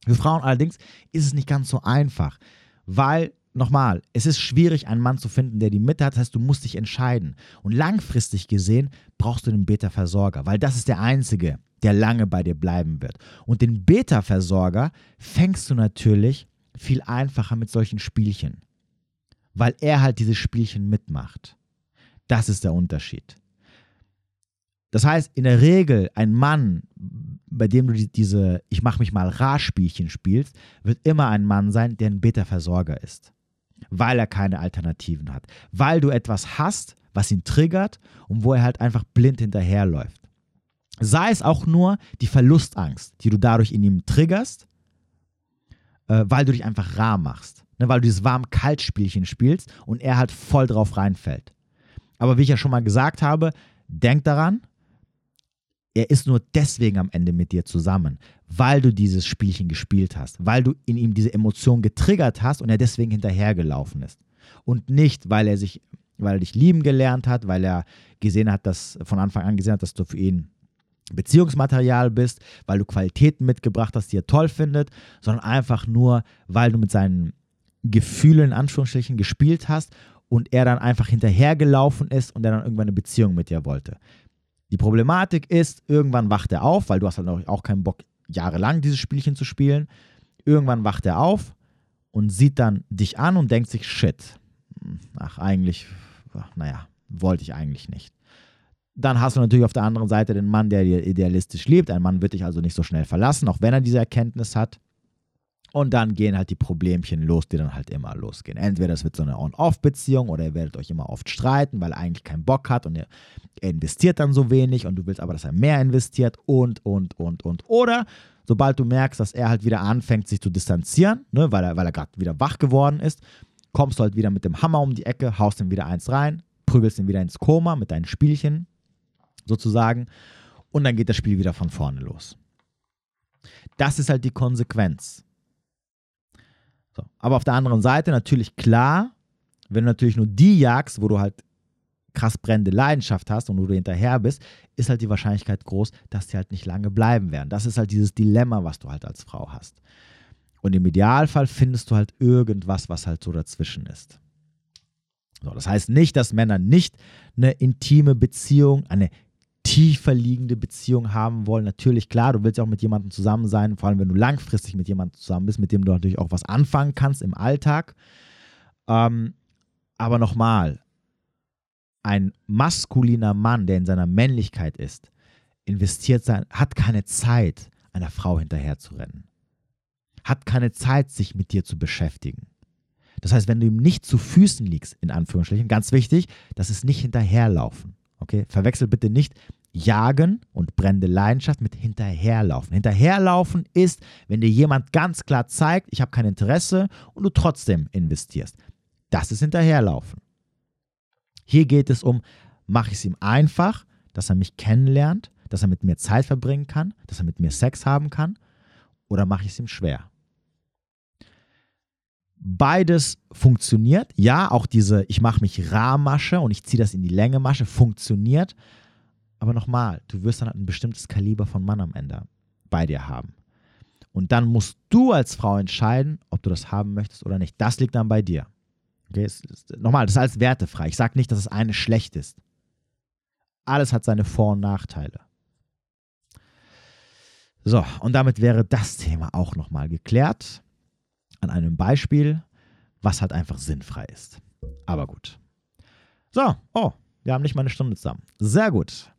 Speaker 1: für Frauen allerdings ist es nicht ganz so einfach, weil nochmal, es ist schwierig, einen Mann zu finden, der die Mitte hat. Das heißt, du musst dich entscheiden. Und langfristig gesehen brauchst du den Beta-Versorger, weil das ist der einzige, der lange bei dir bleiben wird. Und den Beta-Versorger fängst du natürlich viel einfacher mit solchen Spielchen, weil er halt diese Spielchen mitmacht. Das ist der Unterschied. Das heißt, in der Regel ein Mann, bei dem du diese Ich mach mich mal rar Spielchen spielst, wird immer ein Mann sein, der ein Beta-Versorger ist weil er keine Alternativen hat. Weil du etwas hast, was ihn triggert und wo er halt einfach blind hinterherläuft. Sei es auch nur die Verlustangst, die du dadurch in ihm triggerst, äh, weil du dich einfach rar machst. Ne, weil du dieses Warm-Kalt-Spielchen spielst und er halt voll drauf reinfällt. Aber wie ich ja schon mal gesagt habe, denk daran, er ist nur deswegen am Ende mit dir zusammen, weil du dieses Spielchen gespielt hast, weil du in ihm diese Emotion getriggert hast und er deswegen hinterhergelaufen ist. Und nicht, weil er sich, weil er dich lieben gelernt hat, weil er gesehen hat, dass von Anfang an gesehen hat, dass du für ihn Beziehungsmaterial bist, weil du Qualitäten mitgebracht hast, die er toll findet, sondern einfach nur, weil du mit seinen Gefühle in Anführungsstrichen gespielt hast und er dann einfach hinterhergelaufen ist und er dann irgendwann eine Beziehung mit dir wollte. Die Problematik ist, irgendwann wacht er auf, weil du hast halt auch keinen Bock, jahrelang dieses Spielchen zu spielen. Irgendwann wacht er auf und sieht dann dich an und denkt sich, shit, ach, eigentlich, naja, wollte ich eigentlich nicht. Dann hast du natürlich auf der anderen Seite den Mann, der dir idealistisch lebt. Ein Mann wird dich also nicht so schnell verlassen, auch wenn er diese Erkenntnis hat. Und dann gehen halt die Problemchen los, die dann halt immer losgehen. Entweder es wird so eine On-Off-Beziehung oder ihr werdet euch immer oft streiten, weil er eigentlich keinen Bock hat und er, er investiert dann so wenig und du willst aber, dass er mehr investiert und, und, und, und. Oder sobald du merkst, dass er halt wieder anfängt, sich zu distanzieren, ne, weil er, weil er gerade wieder wach geworden ist, kommst du halt wieder mit dem Hammer um die Ecke, haust ihm wieder eins rein, prügelst ihn wieder ins Koma mit deinen Spielchen sozusagen und dann geht das Spiel wieder von vorne los. Das ist halt die Konsequenz. So. Aber auf der anderen Seite natürlich klar, wenn du natürlich nur die jagst, wo du halt krass brennende Leidenschaft hast und wo du hinterher bist, ist halt die Wahrscheinlichkeit groß, dass die halt nicht lange bleiben werden. Das ist halt dieses Dilemma, was du halt als Frau hast. Und im Idealfall findest du halt irgendwas, was halt so dazwischen ist. So, das heißt nicht, dass Männer nicht eine intime Beziehung, eine tiefer liegende Beziehung haben wollen. Natürlich, klar, du willst ja auch mit jemandem zusammen sein, vor allem wenn du langfristig mit jemandem zusammen bist, mit dem du natürlich auch was anfangen kannst im Alltag. Ähm, aber nochmal, ein maskuliner Mann, der in seiner Männlichkeit ist, investiert sein, hat keine Zeit, einer Frau hinterher zu rennen. Hat keine Zeit, sich mit dir zu beschäftigen. Das heißt, wenn du ihm nicht zu Füßen liegst, in Anführungsstrichen, ganz wichtig, das ist nicht hinterherlaufen. Okay? Verwechsel bitte nicht Jagen und brennende Leidenschaft mit Hinterherlaufen. Hinterherlaufen ist, wenn dir jemand ganz klar zeigt, ich habe kein Interesse und du trotzdem investierst. Das ist Hinterherlaufen. Hier geht es um, mache ich es ihm einfach, dass er mich kennenlernt, dass er mit mir Zeit verbringen kann, dass er mit mir Sex haben kann, oder mache ich es ihm schwer? Beides funktioniert. Ja, auch diese Ich mache mich rar Masche und ich ziehe das in die Länge Masche funktioniert. Aber nochmal, du wirst dann halt ein bestimmtes Kaliber von Mann am Ende bei dir haben. Und dann musst du als Frau entscheiden, ob du das haben möchtest oder nicht. Das liegt dann bei dir. Okay, es, es, nochmal, das ist alles wertefrei. Ich sage nicht, dass das eine schlecht ist. Alles hat seine Vor- und Nachteile. So, und damit wäre das Thema auch nochmal geklärt. An einem Beispiel, was halt einfach sinnfrei ist. Aber gut. So, oh, wir haben nicht mal eine Stunde zusammen. Sehr gut.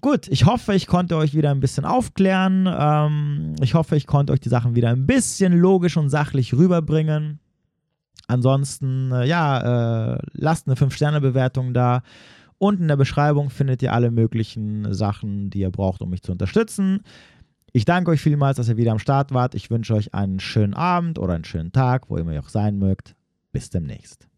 Speaker 1: Gut, ich hoffe, ich konnte euch wieder ein bisschen aufklären. Ähm, ich hoffe, ich konnte euch die Sachen wieder ein bisschen logisch und sachlich rüberbringen. Ansonsten, äh, ja, äh, lasst eine 5-Sterne-Bewertung da. Unten in der Beschreibung findet ihr alle möglichen Sachen, die ihr braucht, um mich zu unterstützen. Ich danke euch vielmals, dass ihr wieder am Start wart. Ich wünsche euch einen schönen Abend oder einen schönen Tag, wo immer ihr auch sein mögt. Bis demnächst.